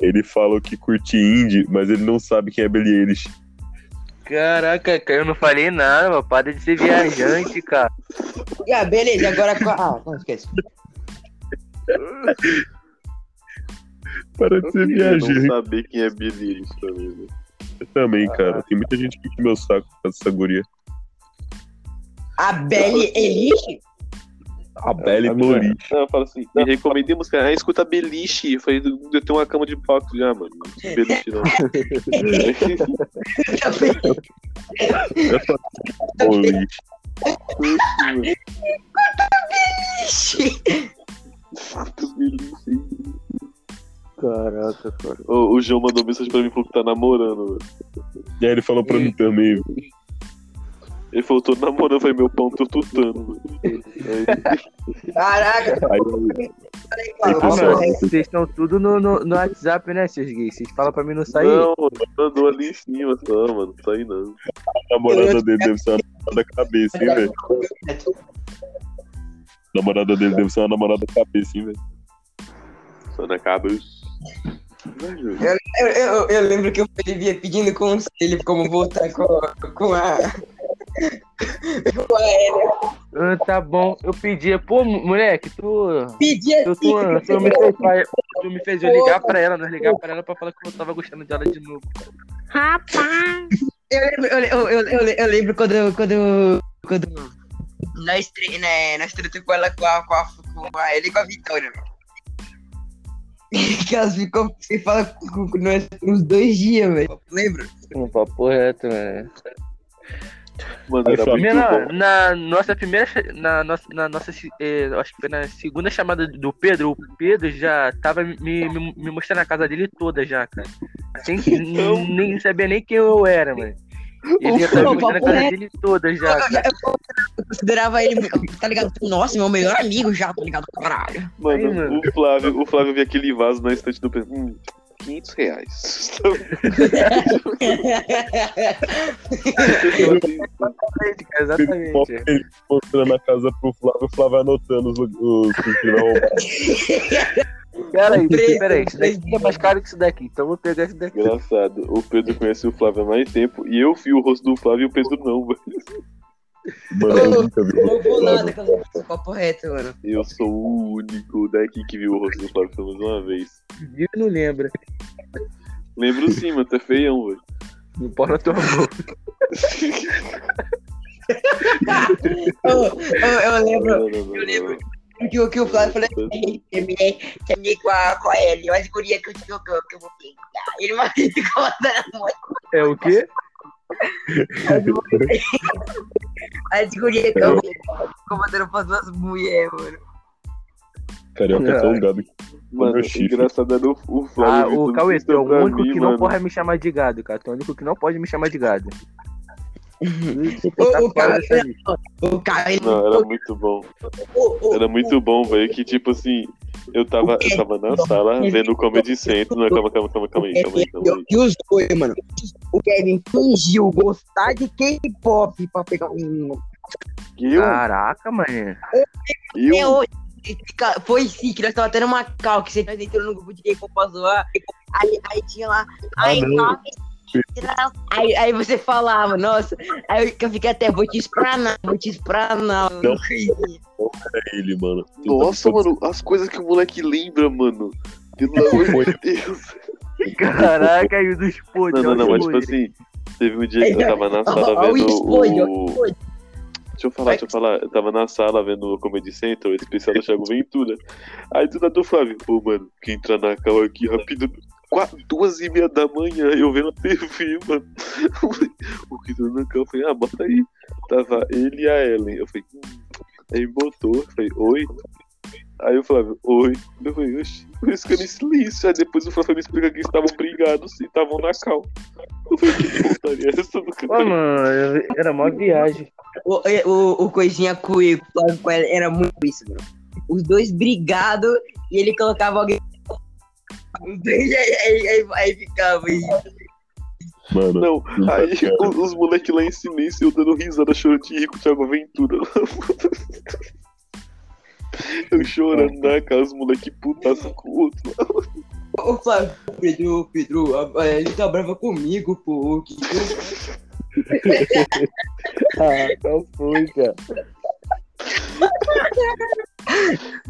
Ele fala que curte indie, mas ele não sabe quem é Billie Eilish. Caraca, cara, eu não falei nada, mano. Para de ser viajante, cara. Ah, beleza, agora. Ah, não esquece. Para de ser Eu viajante. não saber quem é Billy Eilish também, velho. Eu também, cara. Tem muita gente que enche meu saco com essa guria. A Belly Elish? A Belle A Boris. mina- Não, eu falo assim, me recomendei música. Ah, escuta Beliche. Eu falei, eu tenho uma cama de palco já, mano. Não escuta Beliche, não. Essa Boris. Escuta Beliche. Caraca, cara. O, o João mandou mensagem pra mim falou que tá namorando, velho. E aí ele falou pra mim também. Ele falou, tô namorando, eu falei, meu pão, tô tutando, velho. Aí, Caraca, Aí Aí, reto. Vocês estão tudo no, no, no WhatsApp, né, seus gays? Vocês falam pra mim não sair? não, mandou ali em cima só, mano. Não sai não. a namorada dele deve ser uma namorada cabeça, hein, velho? A namorada dele deve ser uma namorada cabeça, hein, velho? Só na cabeça. Velho, Eu, eu, eu lembro que eu vivia pedindo conselho como voltar com, com a. Ah, tá bom. Eu pedia, pô, moleque, tu. Pedia Tu, tu, assim, tu, me fez, tu me fez eu ligar pra ela, nós ligar pra ela pra falar que eu tava gostando dela de novo. Eu lembro, eu, eu, eu, eu, lembro quando, quando, quando nós, tre- né, nós tretamos com ela com a, com a, com a ele e com a Vitória, mano. Que elas ficam sem falar com, com nós por uns dois dias, velho. Lembra? Um papo reto, mano. Mano, era muito bom. na nossa primeira, na nossa, na nossa, eh, acho que foi na segunda chamada do Pedro, o Pedro já tava me, me, me mostrando a casa dele toda já, cara. Sem, Então? nem sabia nem quem eu era, mano. Ele já tava me mostrando a casa dele toda já, Eu, cara. eu- eu considerava ele, tá ligado? Nossa, meu melhor amigo já, tá ligado? Caralho. Mano, Aí, mano. o Flávio, o Flávio viu aquele vaso na estante do Pedro. Hum, 500 reais. Exatamente. Ele mostrando a casa pro Flávio, o Flávio anotando os, os que roubar. Peraí, peraí, isso daqui é mais caro que isso daqui, então vou pegar isso daqui. Engraçado. O Pedro conhece o Flávio há mais tempo e eu vi o rosto do Flávio e o Pedro não, velho. Mano, eu nunca vi. Não vou nada, cara. Papo reto, mano. Eu sou o único daqui que viu o rosto do Flávio pelo menos uma vez. Viu e não lembra. Lembro sim, mano, tu é feião, velho. Não pode na tua boca. Eu, eu, eu lembro Não, não, não, eu lembro. não. que, o- que o Flávio falou assim: terminei, terminei com a, com a Ellie, mas guria que eu, eu, que eu vou pegar. Ele vai ficar mandando muito. É o quê? As gurias que eu ficou mandando pra duas mulheres, mano. Carioca é tão gado Mano, engraçado era o, o Ah, Flávio. o Vitor Cauê, tu é o único mim, que não mano. pode me chamar de gado, cara. Tu é o único que não pode me chamar de gado. O, Tá o cara, lista. o cara, ele, Não, era muito bom. o, o, Era muito bom, velho. Que tipo assim, Eu tava, eu tava na sala vendo o Comedy Central. Não, calma, calma, calma, calma aí, calma aí, calma aí. E os dois, mano. O Kevin fingiu gostar de K-pop pra pegar um Caraca, mano. eu, Eu, foi sim, que nós tava tendo uma cal, que você nós entrou no grupo de K-pop pra zoar. Aí, aí tinha lá. Aí, não. Aí, aí você falava, nossa. Aí eu fiquei até, vou te espranar, vou te espranar. Não. É ele, mano. Nossa, mano, as coisas que o moleque lembra, mano. Pelo amor de Deus. Caraca, o do explode. Não, não, não, mas tipo assim, teve um dia que eu tava na sala vendo o. Deixa eu falar, deixa eu falar. Eu tava na sala vendo o Comedy Central, especial do Thiago Ventura. Aí do nada o Flávio, pô, mano, que entrar na cal aqui rápido. Quatro, duas e meia da manhã, eu vendo a TV, mano. O que entrou na cal, eu falei, ah, bota aí. Tava ele e a Ellen. Eu falei, hum. Aí botou, eu falei, oi. Aí o Flávio, oi. Eu falei, oxi, por isso que eu em silêncio. Aí depois o Flávio me explica que eles estavam brigados e estavam na cal. Eu falei, que putaria é essa do Pô, cara? mano, era mó viagem. O, o, o coisinha com o Flávio era muito isso, mano. Os dois brigados e ele colocava alguém. Aí, aí, aí, aí ficava aí. Mano, Não, aí cara. os, os moleques lá em silêncio eu dando risada, chorando de rir com o Thiago Ventura. Eu chorando na casa, os moleques putaço com o outro. Ô Flávio, Pedro, Pedro, ele tá brava comigo, pô. Que Ah, qual foi, cara?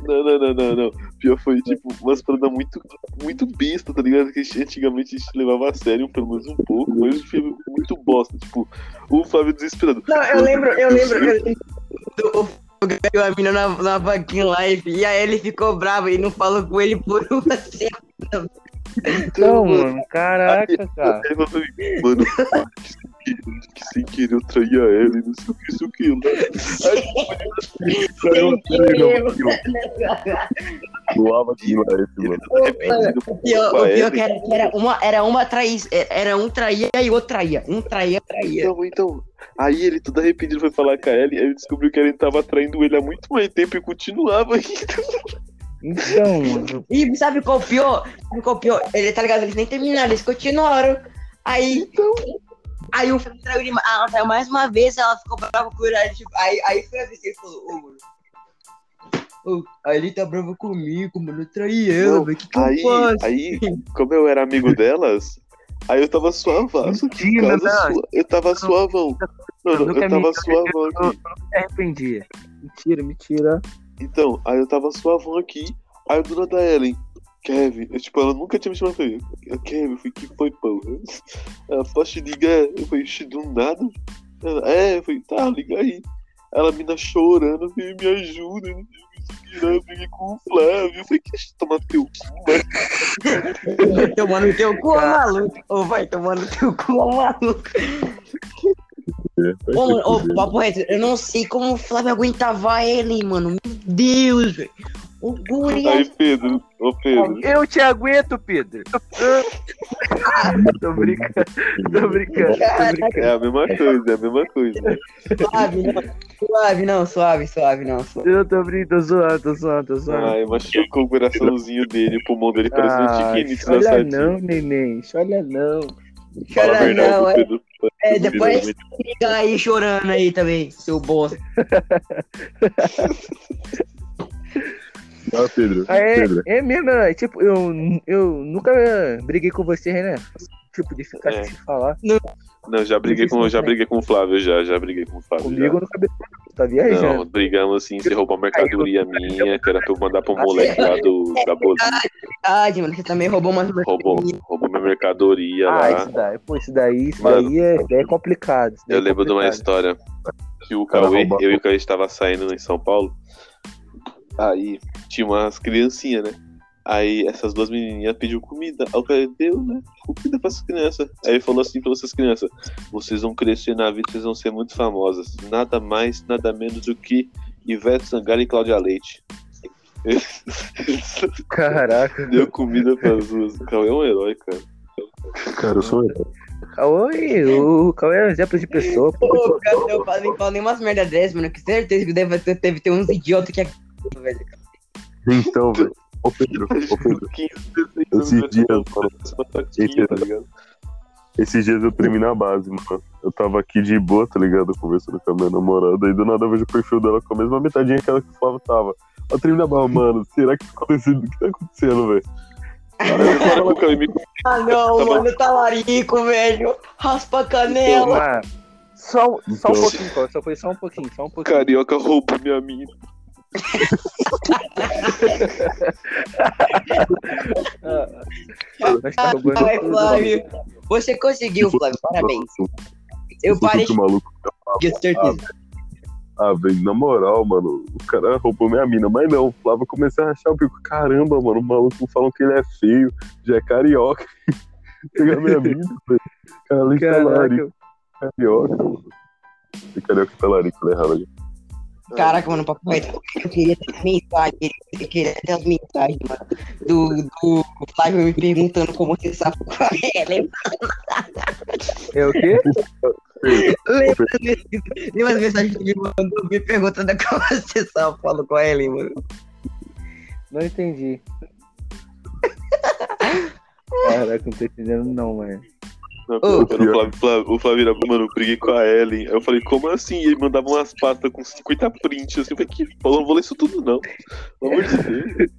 Não, não, não, não, não. Pior foi, tipo, umas paradas muito, muito besta, tá ligado? Que antigamente a gente levava a sério, pelo menos um pouco, mas hoje foi muito bosta. Tipo, o Flávio desesperado. Não, eu lembro, eu lembro, eu lembro ganhou a mina na, na vaquinha live e aí ele ficou bravo e não falou com ele por uma semana. Não, mano, caraca, cara. Aí mano, que sem querer- que sem querer eu traí a ela e não sei o que, isso que Aí, Saiu doava esse, mano. O pior, o pior que era, que era uma, era uma traí, era um traía e outro traía. Um traía, traía. Então, então. Aí ele, todo arrependido, foi falar com a Ellie, aí ele descobriu que a Ellie tava traindo ele há muito mais tempo e continuava ainda. Então, mano. E sabe qual o pior? Sabe qual o pior? Ele, tá ligado? Eles nem terminaram, eles continuaram. Aí. Aí o Felipe traiu ele, ela traiu mais uma vez, ela ficou brava com ele. Tipo, aí, aí foi a vez que ele falou, ô, mano. Ô, aí ele tá bravo comigo, mano. Eu traí ela, velho. O que, que eu Aí, faço? aí, como eu era amigo delas, aí eu tava suavaço aqui em Mentira, casa. não. sua- Eu tava suavão. Não, não, nunca eu tava me- suavão Eu aqui. me arrependi. Mentira, mentira. Então, aí eu tava suavão aqui. Aí o dona da Ellen, Kevin, eu, tipo, ela nunca tinha me chamado pra ele. Kevin, eu falei, que foi, porra? Ela, posso te ligar? Eu falei, "Ixi, do nada? Ela, é, eu falei, tá, liga aí. Ela, a mina chorando, eu falei, me ajuda, não sei o eu briguei com o Flávio. Eu falei, que tomar teu cu, mano. Vai tomar no teu cu, maluco. Ô, vai tomar no teu cu, ô maluco. Ô, ô, papo reto, eu não sei como o Flávio aguentava ele, mano. Meu Deus, velho. O guri Aí, Pedro, ô Pedro, Eu te aguento, Pedro. tô brincando, tô brincando, tô brincando. é a mesma coisa, é a mesma coisa. suave, não. Suave, não, suave, suave, não. Suave. Eu tô brincando, tô zoando, tô zoando, tô zoando. Ai, machucou o coraçãozinho dele, o pulmão dele parece um Ah, tiquinho da olha não, neném, olha não. Fala a Chora verdade, não, é. Pedro. É, depois fica aí chorando aí também, seu bosta. Ah, Pedro. Ah, é, Pedro. é mesmo, né? tipo, eu, eu nunca briguei com você, né? Tipo, de ficar É. sem falar. Não, já briguei com, já briguei com o Flávio, já, já briguei com o Flávio. já. Comigo nunca briguei. Tá viajando. Não, brigamos assim, você roubou a mercadoria minha, que era pra eu mandar pro moleque lá do, da Bolívia. Verdade, mano, você também roubou umas Roubou, roubou minha mercadoria Ah, lá. isso daí, pô, isso daí, isso Mano, daí é, é complicado. daí Eu é lembro de uma complicado. história que o Cara, Cauê, eu e o Cauê estava saindo em São Paulo. Aí tinha umas criancinhas, né? Aí essas duas menininhas pediu comida. Aí o Cauê deu, né? Comida pra essas crianças. Aí ele falou assim pra essas crianças: Vocês vão crescer na vida, vocês vão ser muito famosas. Nada mais, nada menos do que Ivete Sangalo e Cláudia Leite. Caraca. Deu comida pras duas. O Cauê é um herói, cara. Cara, eu sou eu. Cauê, o Cauê é um exemplo de pessoa, pô. Ô, cara, eu falo, falo nem umas merda dessas, mano, que certeza que deve ter, deve ter uns idiotas que é. Velho. Então, velho. Ô Pedro, ô Pedro, 15, 16 anos, Esses dias, mano. tá ligado? esses dias eu tremi na base, mano. Eu tava aqui de boa, tá ligado? Conversando com a minha namorada, e do nada eu vejo o perfil dela com a mesma metadinha que ela que o Flávio tava. Eu tremi na base, mano. Será que tá acontecendo? O que tá acontecendo, velho? Ah, não, Tá bom. mano, talarico, velho. Raspa a canela. Mano, só, só um Então. pouquinho. Só foi só um pouquinho, só um pouquinho. Carioca roubou minha mina. Ah, tá roubando Ai, Flávio. Você conseguiu, Flávio. Parabéns. Eu parei que maluco. de certeza. Ah, velho, na moral, mano, o cara roubou minha mina, mas não, o Flávio comecei a rachar o bico. Caramba, mano, o maluco falam que ele é feio, já é carioca. Pegar minha mina, velho. Cara, além de talarico, Caraca, carioca, mano. E carioca talarico, né, errado. Caraca, mano, reto. Eu queria ter mensagem, eu queria ter as mensagens, mano, do, do Flávio me perguntando como você sabe qual é. Lembra, é o quê? lembra, lembra as mensagens que ele mandou me perguntando como você sabe falo com ele, mano. Não entendi. Caraca, não tô entendendo não, mano. Quando o Flávio, Flávio, o Flávio era, mano, eu briguei com a Ellen. Aí eu falei, como assim? E ele mandava umas pastas com 50 prints. Assim, eu falei, que eu não vou ler isso tudo, não. Pelo amor de Deus.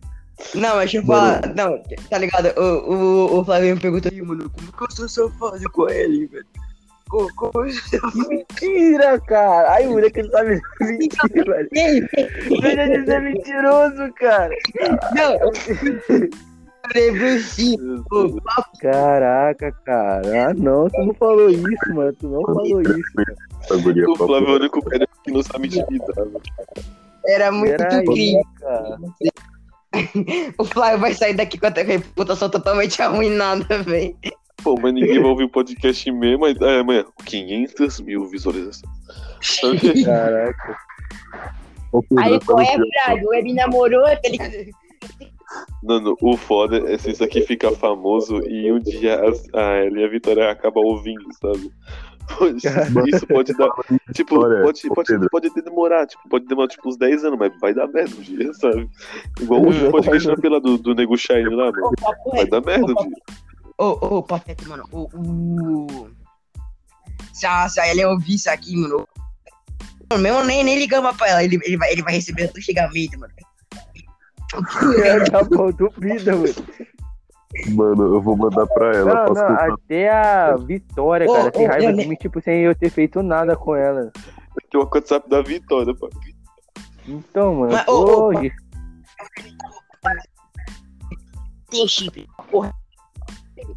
Não, mas deixa eu falar. Não, tá ligado? O, o, o Flávio me perguntou aí, mano, como que eu sou seu fase com ele, velho? Co- Como eu sou Mentira, cara. Ai, o moleque não sabe mentir, velho. Ele dizer mentiroso, cara. Não, Ô, Caraca, cara. Ah, não, tu não falou isso, mano. Tu não falou isso. O Flávio é o único cara que não sabe intimidar. velho. Era muito incrível. O Flávio vai sair daqui com a reputação totalmente arruinada, velho. Pô, mas ninguém vai ouvir o podcast mesmo. Mas, é, amanhã, 500 mil visualizações. Caraca. Aí qual é, Flávio? Web namorou, tá ligado? Mano, o foda é se isso aqui ficar famoso e um dia a, a Ellen e a Vitória acabam ouvindo, sabe? Isso pode dar. Tipo, pode, ô, pode, pode demorar, tipo, pode demorar tipo uns 10 anos, mas vai dar merda um dia, sabe? Igual o podcast na pela do, do Nego Shine lá, mano. Ô, Vai dar merda um Ô, dia. Ô, ô, papo reto, mano. O, o... Se a, se a Ellen ouvir isso aqui, mano. Mano, mesmo nem, nem ligamos pra ela. Ele, ele, vai, ele vai receber o xingamento, mano. Tá bom, duvida, mano. Mano, eu vou mandar pra ela. Não, posso não, até a Vitória, Ô, cara, tem raiva eu de mim, tipo, sem eu ter feito nada com ela. Tem o WhatsApp da Vitória, pô. Então, mano, Mas, hoje. Tem chip.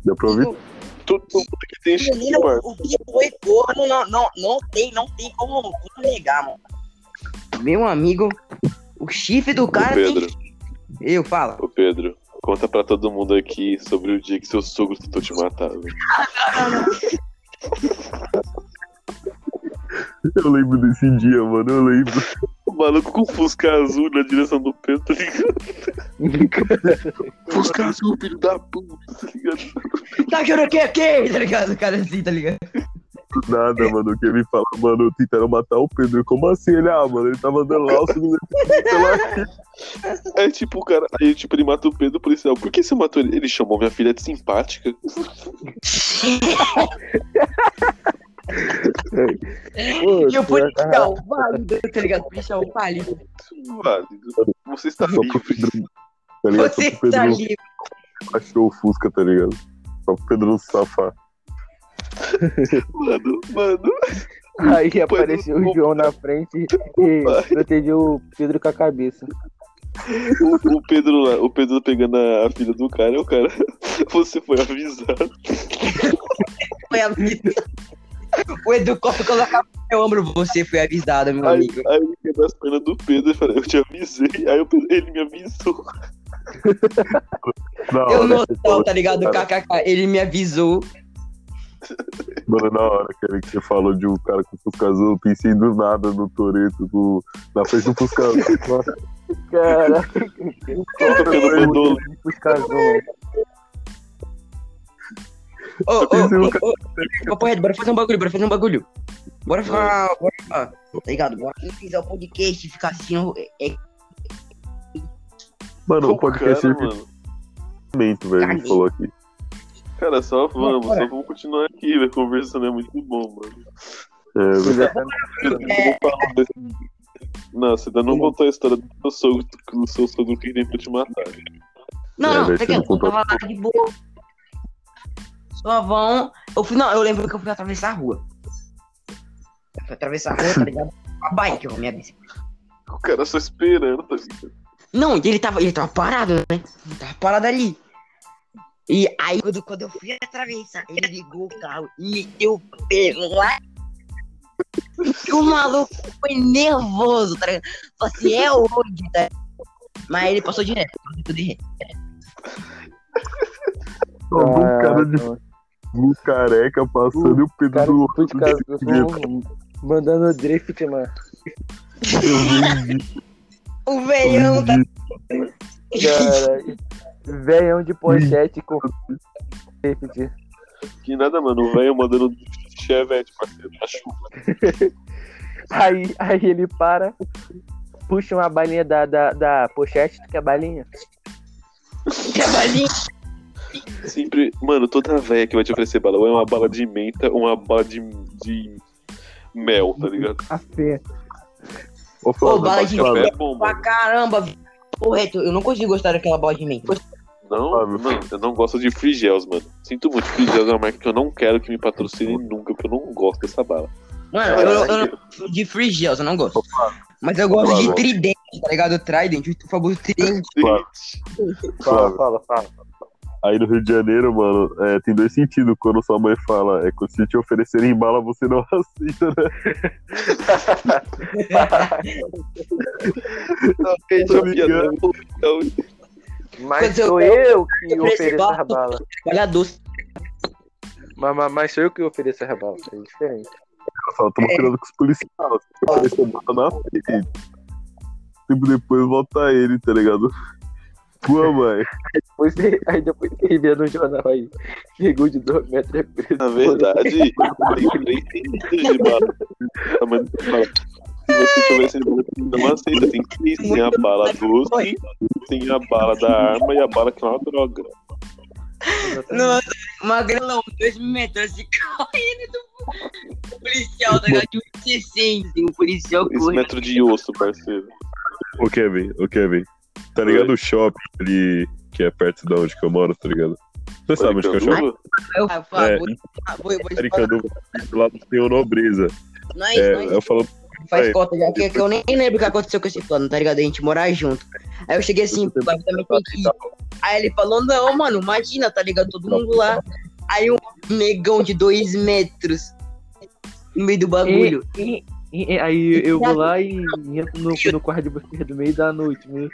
Deu pra ouvir? Todo mundo que tem chip, Menino, mano. o que foi corno, não, não, não tem, não tem como, como negar, mano. Meu amigo, o chifre do cara Pedro, tem. Eu falo. ô Pedro, conta pra todo mundo aqui sobre o dia que seu sogro tentou te matar. Eu lembro desse dia, mano, eu lembro. O maluco com Fusca azul na direção do Pedro, tá ligado? Fusca azul, filho da puta, tá ligado? Tá querendo o que aqui? Tá ligado? O cara assim, tá ligado? Nada, mano, que ele fala, mano, tentaram matar o Pedro. Como assim? Ele, ah, mano, ele tava andando lá, o segundo Aí, tipo, o cara, aí, tipo, ele mata o Pedro, o policial. Por que você matou ele? Ele chamou minha filha de simpática. E o policial, válido, tá ligado? O policial válido. Válido. Você está Só pro livre. Pedro. Tá ligado? Você Só tá Pedro livre. achou o Fusca, tá ligado? Só pro Pedro safar. Mano, mano. Aí apareceu o João na frente e protegeu o Pedro com a cabeça. O, o Pedro lá, o Pedro pegando a, filha do cara, o cara. Você foi avisado. Foi avisado. O Edu coloca no meu ombro. Você foi avisado, meu Aí, amigo. aí ele quebrou as pernas do Pedro e falei, eu te avisei. Aí o Pedro- ele me avisou. Na Eu não você falou- tá ligado? KKK. Ele me avisou. Mano, na hora cara, que você falou de um cara com Fusca azul, eu pensei do nada no Toreto, do... na frente do Fusca azul. Caraca, Pelo Redolo. casou, mano. Ô, ô, ô, ô, ô, porra, bora fazer um bagulho, bora fazer um bagulho. Bora falar, bora falar, tá ligado? Bora finalizar o podcast e ficar assistindo. É, Mano, o podcast é mano. velho. A gente falou aqui. Cara, só vamos, só vamos continuar aqui, velho. Conversando é muito bom, mano. É, Você tá Você não falou desse- Não, você ainda não contou a história do seu sogro, do seu sogro que tem pra te matar. Não, É, não, tá aqui, no eu tava lá de boa. Suavão. Eu fui, não, eu lembro que eu fui atravessar a rua. Eu fui atravessar a rua, tá ligado? A bike, a minha bicicleta. O cara só esperando, tá ligado? Não, e ele tava, ele tava parado, né? Ele tava parado ali. E aí, quando, quando eu fui atravessar, ele ligou o carro e meteu o pé lá. O maluco foi nervoso, tá ligado? Falei assim, é hoje, tá? Mas ele passou direto, passou de ré. Só um Ah, cara de um careca passando e o Pedro Cara, do de casa, eu mandando drift, mano. O velhão tá. Caralho. Velhão de pochete com. Que nada, mano. O velho mandando chevette, parceiro, na chuva. Aí, aí ele para, puxa uma balinha da, da, da pochete, tu quer balinha? Cavalinho. Sempre, mano, toda velha que vai te oferecer bala, ou é uma bala de menta, ou uma bala de, de mel, tá ligado? Café. Ô, Ô, Flávio, bala de Café é bom, Pra mano. caramba, correto. Eu não consigo gostar daquela bola de menta. Não, Flávio. mano, eu não gosto de Frigels, mano. Sinto muito, Frigels é uma marca que eu não quero que me patrocine nunca, porque eu não gosto dessa bala. Mano, eu, eu não gosto de free gels, eu não gosto. Mas eu gosto de Flávio. tridente, tá ligado? Trident, o famoso tridente. Flávio. Fala, fala, fala. Aí no Rio de Janeiro, mano, é, tem dois sentidos quando sua mãe fala. É que se te oferecerem bala, você não aceita, né? Tô ligado. Mas eu- sou eu que eu ofereço bala- a bala. Trabalhador. Mas, mas, mas sou eu que ofereço a bala. É diferente. Só toma cuidado com os policiais. Oferecer bala na frente. Tempo depois volta ele, tá ligado? Pô, mãe. Depois, aí depois que ele vê no jornal aí, chegou de dois metros é preso. Na verdade, três sentidos de bala. Você tivesse bala, não aceita. Tem três. Tem a bala doce, tem a bala da arma e a bala que é uma droga. Nossa, magrelão, dois metros assim, correndo do policial, tá ligado? De 1,60, o policial Esse corre. metro de osso, parceiro. Ô, Kevin, ô, Kevin. Tá ligado o shopping ali, que é perto de onde que eu moro, tá ligado? Você sabe onde que é o shopping? Eu falo, É, vou, vou, vou te falar. Aricanduva, do lado tem o Nobreza. É, faz aí. cota já, que, que eu nem lembro o que aconteceu com esse plano, tá ligado? A gente morar junto. Aí eu cheguei assim, pô, eu também tem que ir. Aí ele falou, não, mano, imagina, tá ligado? Todo mundo lá. Aí um negão de dois metros no meio do bagulho. E, e- e- aí eu vou lá e entro no, no quarto de vocês do meio da noite, né?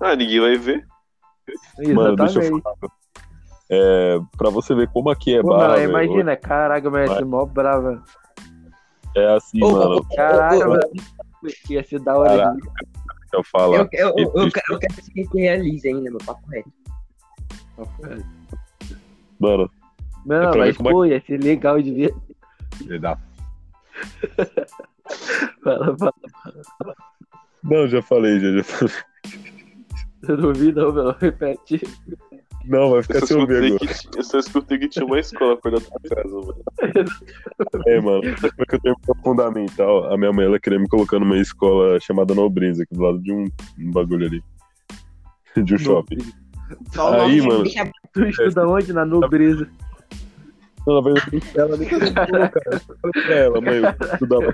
Ah, ninguém vai ver. mano, deixa eu Exatamente. falar. É, pra você ver como aqui é Pô, velho, imagina, caraca, mas Vai. é mó brava. É assim, Ô, mano, Caraca, mano. Ia ser da hora. Caraca. eu falar. Eu, eu, eu, eu, eu quero que você realize ainda, meu papo reto. Mano, Não, É mas como é pô, ia ser legal de ver. ele dá- Fala, fala. não, já falei, já, já falei. Eu não vi, não, meu. Repete. Não, vai ficar sem ouvir agora. que, tinha- eu só escutei que tinha uma escola perto da tua casa, mano. É, mano, depois que eu terminei fundamental, a minha mãe ela queria me colocar numa escola chamada Nobreza, aqui do lado de um, um bagulho ali. De um shopping. Só o Aí, nome mano. deixa- Tu estuda onde? Na nobreza. Ela nem queria me colocar. Eu falei pra ela, mãe, eu estudar lá,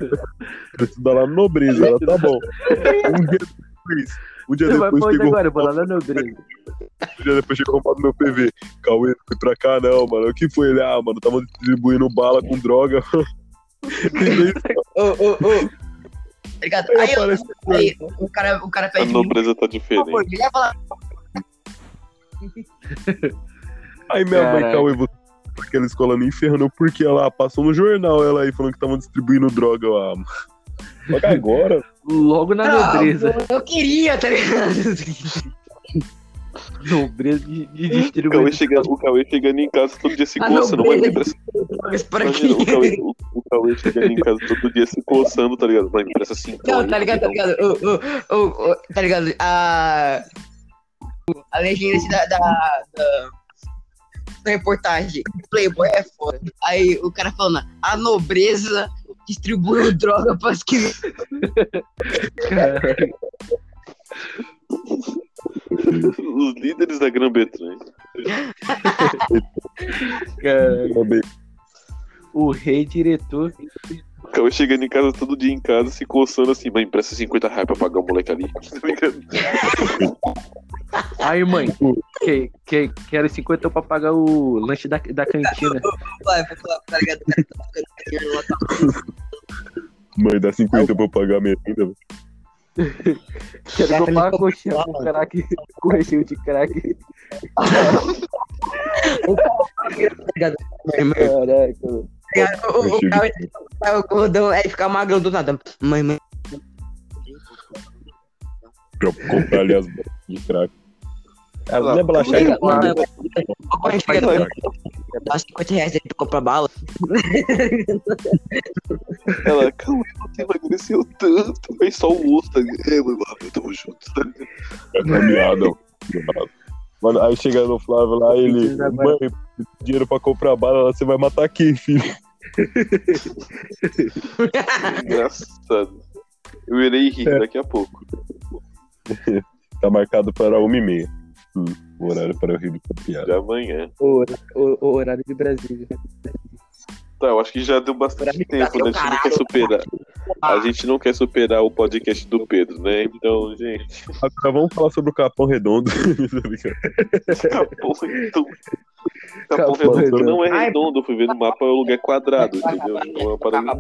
eu estudar lá no Nobreza. Ela, tá bom. Um dia depois, um dia vai depois pra chegou, agora? Eu vou lá nobreza. um dia depois chegou o meu PV. Cauê, não fui pra cá não, mano. O que foi ele? Ah, mano, tava distribuindo bala com droga. Ô, ô, ô. Tá ligado? Aí Aí, eu- aí o, cara, o cara A pede. nobreza tá Por favor, diferente. leva lá. Aí minha mãe, Caralho. Cauê, você pra aquela escola nem ferrando, porque ela passou no jornal, ela aí falando que estavam distribuindo droga lá. mano. Só que agora, Logo na Ah, nobreza. eu queria, tá ligado? Nobreza de, de O Cauê, distribuição. chega, o Cauê chegando em casa todo dia se coçando. Mãe, nobreza. me para Imagina, o? Cauê, o, o Cauê chegando em casa todo dia se coçando, tá ligado? Mãe, me presta assim. Não, tá ligado, tá ligado? Ô, ô, ô, ô, tá ligado? A, a legenda assim, da, da, da, da reportagem. Playboy é foda. Aí o cara falando, a nobreza distribuiu droga pras crianças. Os líderes da Grã-Bretanha. O rei diretor. Acaba chegando em casa todo dia em casa, se coçando assim, mãe, empresta 50 reais pra pagar o moleque ali. Aí, mãe, que, que, quero 50 pra pagar o lanche da, da cantina. Vai, tá ligado? Mãe, dá 50 pra eu pagar a merenda. Quero comprar uma coxinha com crack, com recheio de crack. Caraca, mano. O, gordão, aí fica magrão do nada. Mãe, mãe. Pra comprar ali as de crack. Lá, não é bolacha aí, mano, mano. Quando chega, dá 50 reais aí pra comprar bala. Ela, calma, você emagreceu tanto. Aí só o osso, tá ligado? É, mãe, ah, tamo junto, tá ligado? É caminhada, ó. Mano, aí chega no Flávio lá, ele. Mãe, dinheiro pra comprar bala, lá, você vai matar quem, filho? Engraçado. Eu irei rir daqui a pouco. Tá marcado para uma e meia. Hum, o horário para eu rir da De piada. amanhã. O, o, o horário de Brasília. Tá, eu acho que já deu bastante tempo, né? A gente não quer superar. A gente não quer superar o podcast do Pedro, né? Então, gente, Agora vamos falar sobre o Capão Redondo. Capão Redondo. Capão Capão Redondo Redondo. não é redondo, eu fui ver no mapa, é o lugar quadrado, entendeu? Não é uma parada- tá.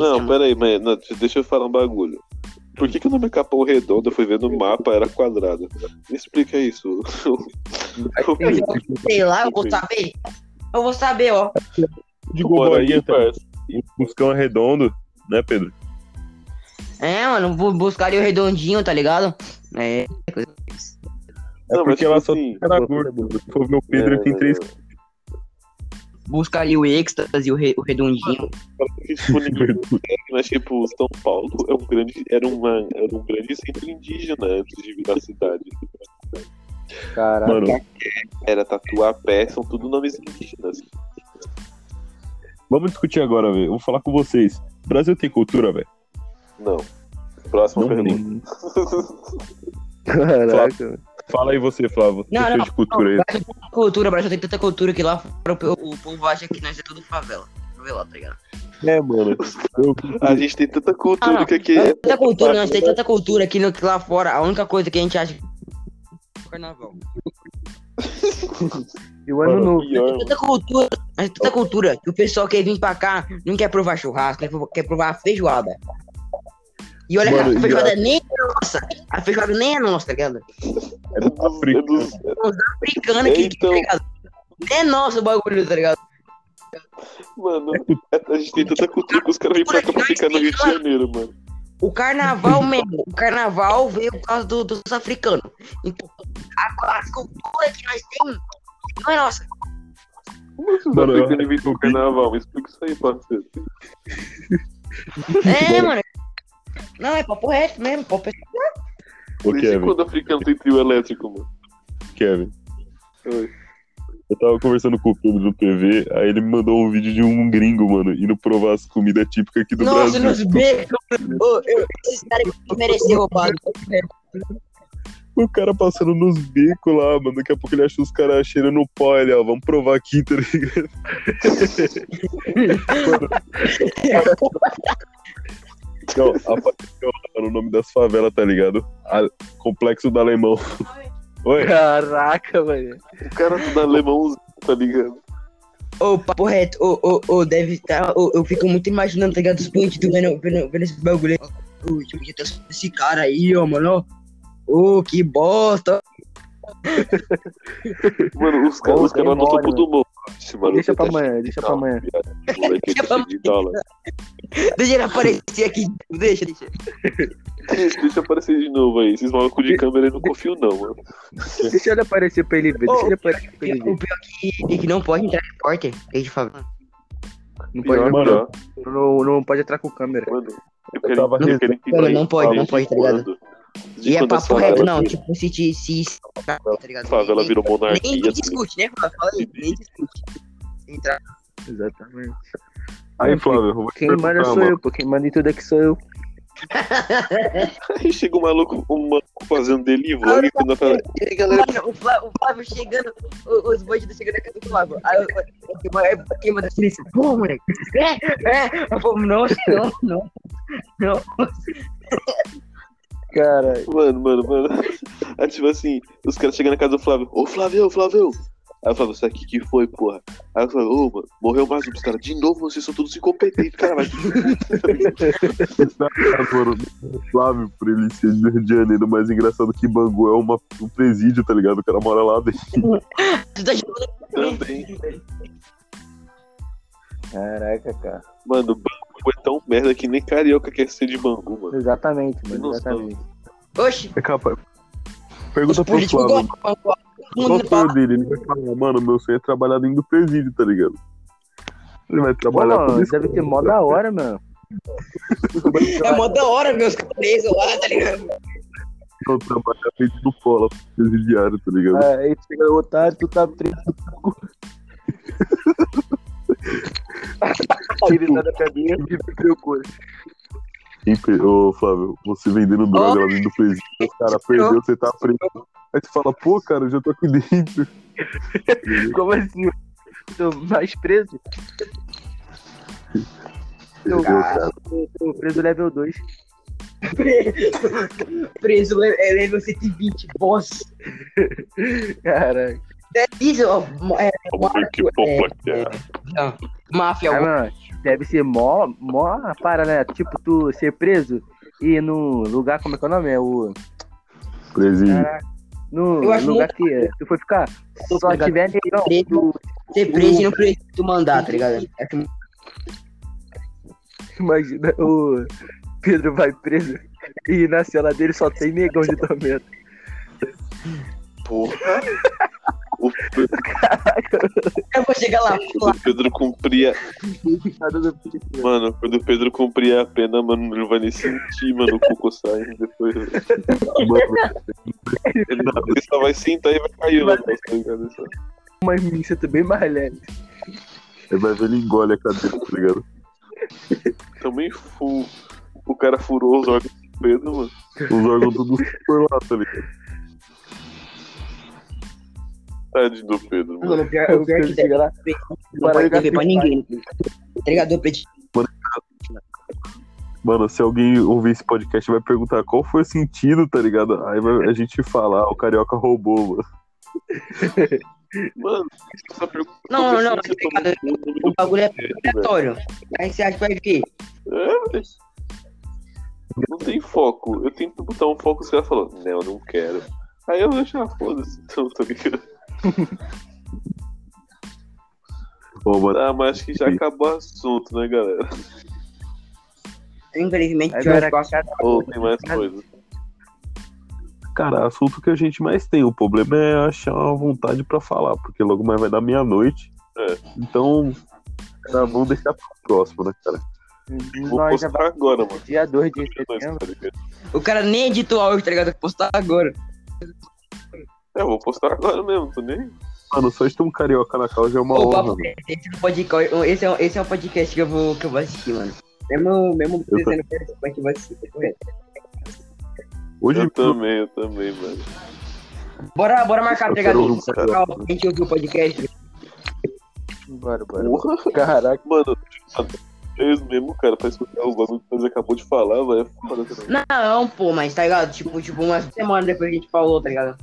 Não, é pera aí, mas não, deixa eu falar um bagulho. Por que, que o nome é Capão Redondo? Eu fui ver no mapa, era quadrado. Me explica isso. Eu já sei lá, eu vou saber. Eu vou saber, ó. Bora aí, bolinha, tá? Buscão é redondo, né, Pedro? É, mano, vou buscar ali o redondinho, tá ligado? É. coisa- É Não, porque tipo ela só assim, tem cara gordo. Se for ver o Pedro, ele tem três. Buscar ali o êxtase, o, re- o redondinho. Mas tipo, São Paulo é um grande, era, uma, era um grande centro indígena antes de virar cidade. Caraca. Mano, Era Tatuapé, são tudo nomes indígenas. vamos discutir agora, velho. Vou falar com vocês. O Brasil tem cultura, velho? Não. Próxima Não pergunta. Caraca. Fala aí você, Flávio. Não, Você não, de cultura aí. Brasil tem tanta cultura, o Brasil tem tanta cultura que lá fora o, o povo acha que nós é tudo favela. Favela, tá ligado? É, mano. Eu, A gente tem tanta cultura Ah, não. que aqui é. tem tanta cultura, nós tem tanta cultura aqui no, que lá fora. A única coisa que a gente acha é o carnaval. E o ano novo. Nós Pior, tem tanta cultura, nós tem tanta cultura que o pessoal quer vir pra cá, não quer provar churrasco, quer, quer provar feijoada. E olha Mano, que a feijoada nem é nossa. A feijoada nem é nossa, tá ligado? é do é dos- é África. dos- Africana que, Então. tá ligado? Nem é nosso o bagulho, tá ligado? Mano, a gente tem tanta cultura que os caras vêm pra cá pra ficar no Rio de Janeiro, mano. O carnaval mesmo, o carnaval veio por causa do- dos africanos. Então, a, a cultura que nós temos não é nossa. Como os Mano, eu- africanos inventam o carnaval? Me explica isso aí, parceiro. É, mano. Não, é papo reto mesmo, papo reto. Ô, Desde Kevin, quando africano tem trio elétrico, mano? Kevin. Oi. Eu tava conversando com o Pedro do PV, aí ele me mandou um vídeo de um gringo, mano, indo provar as comidas típicas aqui do Nossa, Brasil. nos becos. Eu- Esses caras mereceram roubado. O cara passando nos becos lá, mano. Daqui a pouco ele achou os caras cheirando pó ali, ó. Vamos provar aqui, tá ligado? Não, apareceu no nome das favelas, tá ligado? A- Complexo do Alemão. Oi? Caraca, mano. O cara do alemão, tá ligado? Ô, papo reto, ô, ô, ô, deve estar. ô, eu fico muito imaginando, tá ligado? Os bandidos vendo, vendo, vendo esse bagulho aí. Ô, eu ver esse cara aí, ó, mano. Ô, que bosta. Mano, os caras Pô, os caras lá no Deixa pra tá amanhã, deixa pra amanhã. Deixa tá pra de dólar. Deixa ele aparecer aqui. Deixa, deixa. Deixa, deixa eu aparecer de novo aí. Esses malucos de câmera eu não confio, não, mano. Deixa ele aparecer pra ele ver. Deixa ele aparecer pra ele O ver. pior é que, que não pode entrar repórter. Aí de favor. Não pode, pior. não, não pode entrar com câmera. Mano, eu quero entender Mano, não pode, não desde pode, tá ligado? E é papo reto, não, tipo, se te. Se, tá ligado? favela Nem- virou monarquia. Nem tá discute, né? Fala fala aí, nem discute. Entrar. Exatamente. Aí, Flávio, eu vou te Quem manda sou eu, pô. Quem manda em tudo aqui sou eu. Aí chega um maluco, um maluco fazendo delivery e quando fala, e galera, Mano, o Flávio, o Flávio chegando, o- os bandidos chegando na casa do Flávio. Aí eu- eu- eu- eu- quem manda silêncio? Pô, moleque. É, é. Eu falo, nossa, não, não. Não. Cara, mano, mano, mano. Aí tipo assim, os caras chegam na casa do Flávio, ô Flávio, Flávio. Aí eu falo, isso aqui que foi, porra? Aí eu falo, ô, mano, morreu mais um dos caras. De novo, vocês são todos incompetentes, cara. O Flávio, por ele ser do Rio de Janeiro, mais engraçado que Bangu é uma, um presídio, tá ligado? O cara mora lá dentro. Tá também. caraca, cara. Mano, Bangu é tão merda que nem carioca quer ser de Bangu, mano. Exatamente, Eu mano. Exatamente. Oxi, É capaz. Pergunta pro Flávio. Qual mundo o dele? Ele vai falar, mano, meu sonho é trabalhar dentro do presídio, tá ligado? Ele vai Pô, trabalhar mano, com isso. deve ser mó da hora, mano. É mó da hora, meus presos lá, tá ligado? Não, trabalhar dentro do polo presidiário, tá ligado? Ah, Aí chega o otário, tu tá preso. Tira ele da cadeia e. Quem pe- Ô, Flávio, você vendendo droga lá dentro do presídio, o cara perdeu, você tá preso. Aí tu fala, pô, cara, eu já tô aqui dentro. Como assim? Tô mais preso? Perdeu, cara. Tô, tô preso level 2. Preso é level 120, boss. Caraca. É isso, ó. É, Vamos ver que pompa que é. Máfia, Ah, mano, deve ser mó, mó para, né? Tipo, tu ser preso e ir no lugar, como é que é o nome? É o. Presídio. Caraca, no Eu acho lugar que tu foi ficar, só tiver negão. preso. Tu, ser preso e não precisa tu mandar, tá ligado? É que- imagina, o Pedro vai preso e na cela dele só tem negão de tormento. Porra. O Pedro, Eu vou chegar lá, quando o Pedro cumpria. Do- Mano, quando o Pedro cumpria a pena, mano, ele vai nem sentir, mano, o cocô saindo depois. Mano, Ele, ele só vai sentar e vai cair o negócio, tá Uma missa também mais leve. ele vai ver, ele engole a cadeira, tá ligado? Também fu... o cara furou os órgãos do Pedro, mano. Os órgãos todos por lá, tá ligado? Tadinho do Pedro, mano. Mano, o pior, o o pior é que chega lá, não pode dever pra ninguém. Tá ligado? Pedi- Mano, se alguém ouvir esse podcast vai perguntar qual foi o sentido, tá ligado? Aí vai- a gente falar, ah, o carioca roubou, mano. Mano, essa pergunta Não, não, não, tá O bagulho é aleatório. Aí você acha que vai ver. É, mas não tem foco. Eu tento botar um foco, os caras falam, não, eu não quero. Aí eu deixo, ah, foda-se, então, tá ligado? Ô, mano, Ah, mas acho que já acabou o assunto, né, galera? Infelizmente, espaço. casa- Ou tem mais coisa. cara, assunto que a gente mais tem. O problema é achar uma vontade pra falar, porque logo mais vai dar meia-noite. É. Então, cara, vamos deixar pro próximo, né, cara? Vou Nós já postar agora, mano. dia 2 de setembro. tá ligado? O cara nem editou áudio, tá ligado? Vou postar agora. É, eu vou postar agora mesmo, tô nem. Mano, só de ter um carioca na causa é uma Ô, honra, papo, esse, é podcast, esse, é, um- esse é um podcast que eu vou, que eu vou assistir, mano. Mesmo, mesmo Eu dizendo que esse podcast eu vou assistir, tá correto? Hoje, Eu também, eu também, mano. Bora, bora marcar, tá quero ouvir um Pra carioca. gente ouvir o podcast. Bora, bora. Porra, Caraca. mano. É isso mesmo, cara, pra escutar o bagulho que você acabou de falar, vai. É foda também. Não, pô, mas tá ligado? Tipo, tipo, uma semana depois que a gente falou, tá ligado?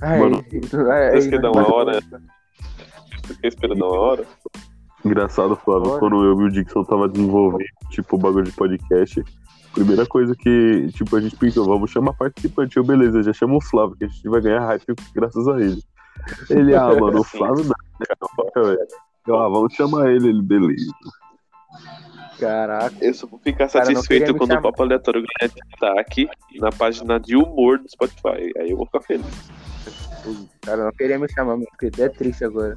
Ai, Mano, ai, Vocês querem dar uma hora? Você quer esperar dar uma hora? Engraçado, Flávio, Bora. quando eu e o Dixon tava desenvolvendo, tipo, o bagulho de podcast, primeira coisa que, tipo, a gente pensou, vamos chamar participante, eu, beleza, já chama o Flávio, que a gente vai ganhar hype graças a ele. Ele, ah, mano, o Flávio não, caraca, velho. Eu, ah, vamos chamar ele, ele, beleza. Caraca. Eu só vou ficar Cara, satisfeito quando o chamar. Papo Aleatório ganhar destaque na página de humor do Spotify. Aí eu vou ficar feliz. Cara, não queria me chamar, mas fiquei até triste agora.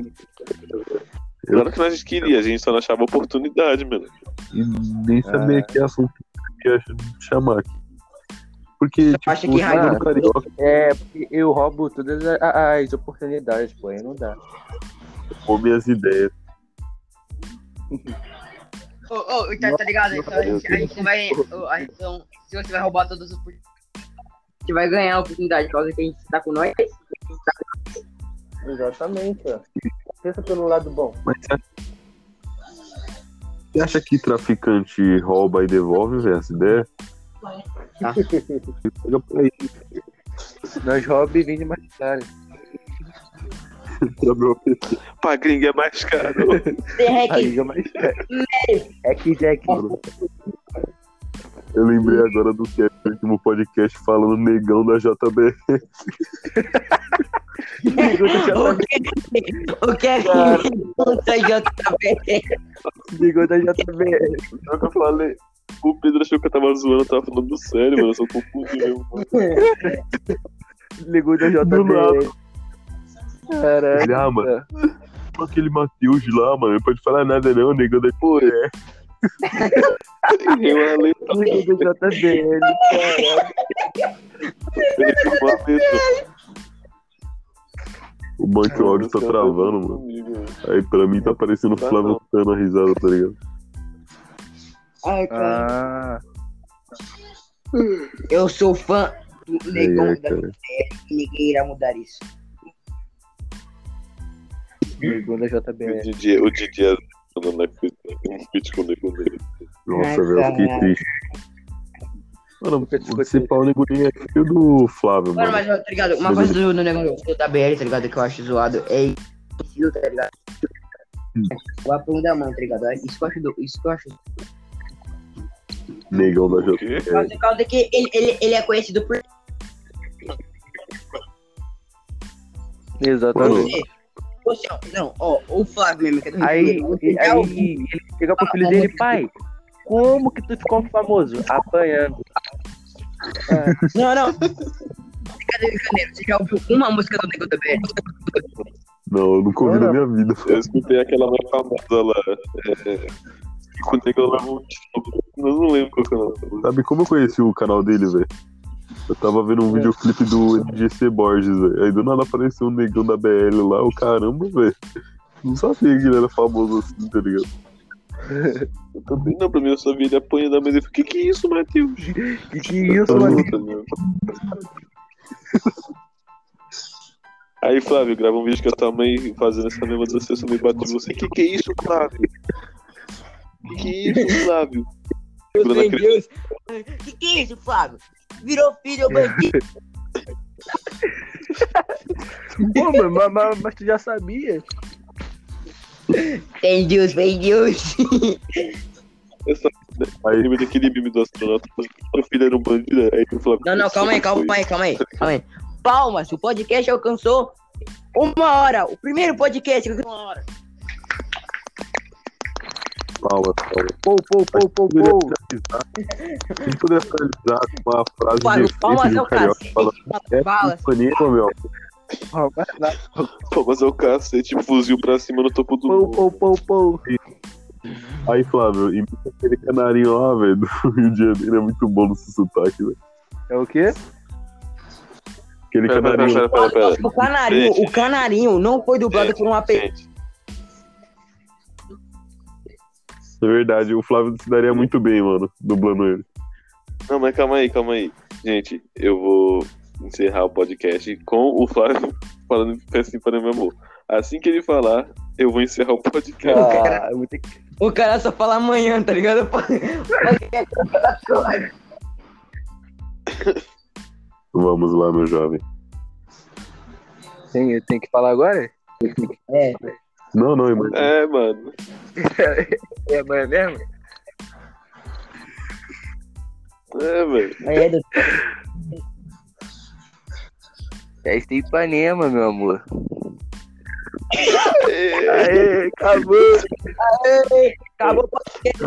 Claro que nós queria, a gente só não achava oportunidade, mano. E nem sabia que assunto que ia chamar aqui. porque, tipo, acha que do carioca É, porque eu roubo todas a- as oportunidades, pô, aí não dá. come as ideias. Ô, ô, tá, tá ligado? Então a gente, a gente não vai. a gente não- se você vai roubar todas as oportunidades, a gente vai ganhar a oportunidade por causa que a gente tá com nós. Exatamente, ó. Pensa pelo lado bom. Mas você acha- você acha que traficante rouba e devolve, velho, essa ideia? Aí, Nós rouba e vende mais caro. pra PC. Pra gringa é mais caro. Aí é mais caro. É que Jack. Eu lembrei agora do que é o último podcast falando negão da JB. O que é que puta JB? Ligou da JB. Só que eu falei. O Pedro achou que eu tava zoando, eu tava falando sério, mano. Eu só confundi mesmo. Ligou da. JB. Caraca. Ele, ah, mano, aquele Matheus lá, mano, não pode falar nada não, negão da Pô, é. Tem uma letra, Ligou da O banco o áudio tá travando, mano. Aí pra mim tá parecendo o Flávio dando a risada, tá ligado? Ai, cara. Ah, Eu sou fã do negão aí, da cara. e ninguém irá mudar isso. ligou da O JB. Didi, o Didi é na fit um feat com o nego dele. Nossa, velho, eu fiquei caralho. triste. Mano, esse pau neguinho é filho do Flávio, Mano, mano. mas, tá ligado? Uma coisa do, do negócio do JBL, tá ligado? Que eu acho zoado é tá ligado? O apelo da mão, tá ligado? Isso que eu acho. do- Isso que eu acho. Negão da O JB. quê? Por causa que ele, ele, ele é conhecido por. Exatamente. Você, não, ó, o Flávio mesmo, que é do Aí, aí, é o- ele chega pro filho dele, pai, como que tu ficou famoso? Apanhando. Não, não. Cadê o Janeiro? Você já ouviu uma música do Nego JBL? Não, eu nunca ouvi na minha vida. Eu escutei aquela mais famosa lá. É, quando é que eu levo um tiro. Eu não lembro qual que é o nome. Sabe como eu conheci o canal dele, velho? Eu tava vendo um videoclipe do NGC Borges, velho. Aí do nada apareceu um negão da BL lá, o caramba, velho. Não sabia que ele era famoso assim, tá ligado? Eu também não, pra mim eu só vi ele apanhando da mesa e falei, que que é isso, Matheus? Que que é isso, mano? Aí, Flávio, grava um vídeo com a tua mãe fazendo essa mesma dança, eu me bate em você. Que que é isso, Flávio? Que que é isso, Flávio? A meu. Deus. Que que é isso, Flávio? Virou filho bandido. Pô, mas, mas, mas tu já sabia. Tem Deus, tem Deus. Essa... Aí lembra daquele meme do astronauta, o filho era um bandido, aí o Flávio... Não, não, calma aí, calma aí, calma aí, calma aí. Palmas, o podcast alcançou uma hora. O primeiro podcast alcançou uma hora. Palma, palma. Pô, pô, pô, pô, Poderia pô. finalizar. Quem poderia finalizar com uma frase Palmas, decente palmas de é um o carioca cacete. falando é Palmas. Panema, meu. Pô, mas é o cacete, fuzil pra cima no topo do Pô, mundo. pô, pô, pô. Aí, Flávio, imita aquele canarinho lá, velho, do Rio de Janeiro. É muito bom no seu sotaque, velho. É o quê? Aquele Pera, pera, canarinho. pera, pera, pera. O canarinho, Gente. o canarinho não foi dublado por uma pessoa. Gente, É verdade, o Flávio se daria muito bem, mano, dublando ele. Não, mas calma aí, calma aí. Gente, eu vou encerrar o podcast com o Flávio falando assim para meu amor. Assim que ele falar, eu vou encerrar o podcast. Ah, eu vou ter que... O cara só fala amanhã, tá ligado? Vamos lá, meu jovem. Tem, eu tenho que falar agora? É, Não, não, irmão. É, mano. É amanhã mesmo? É, velho. aí é do... Festa em Ipanema, meu amor. É, Aê, acabou. Acabou o podcast.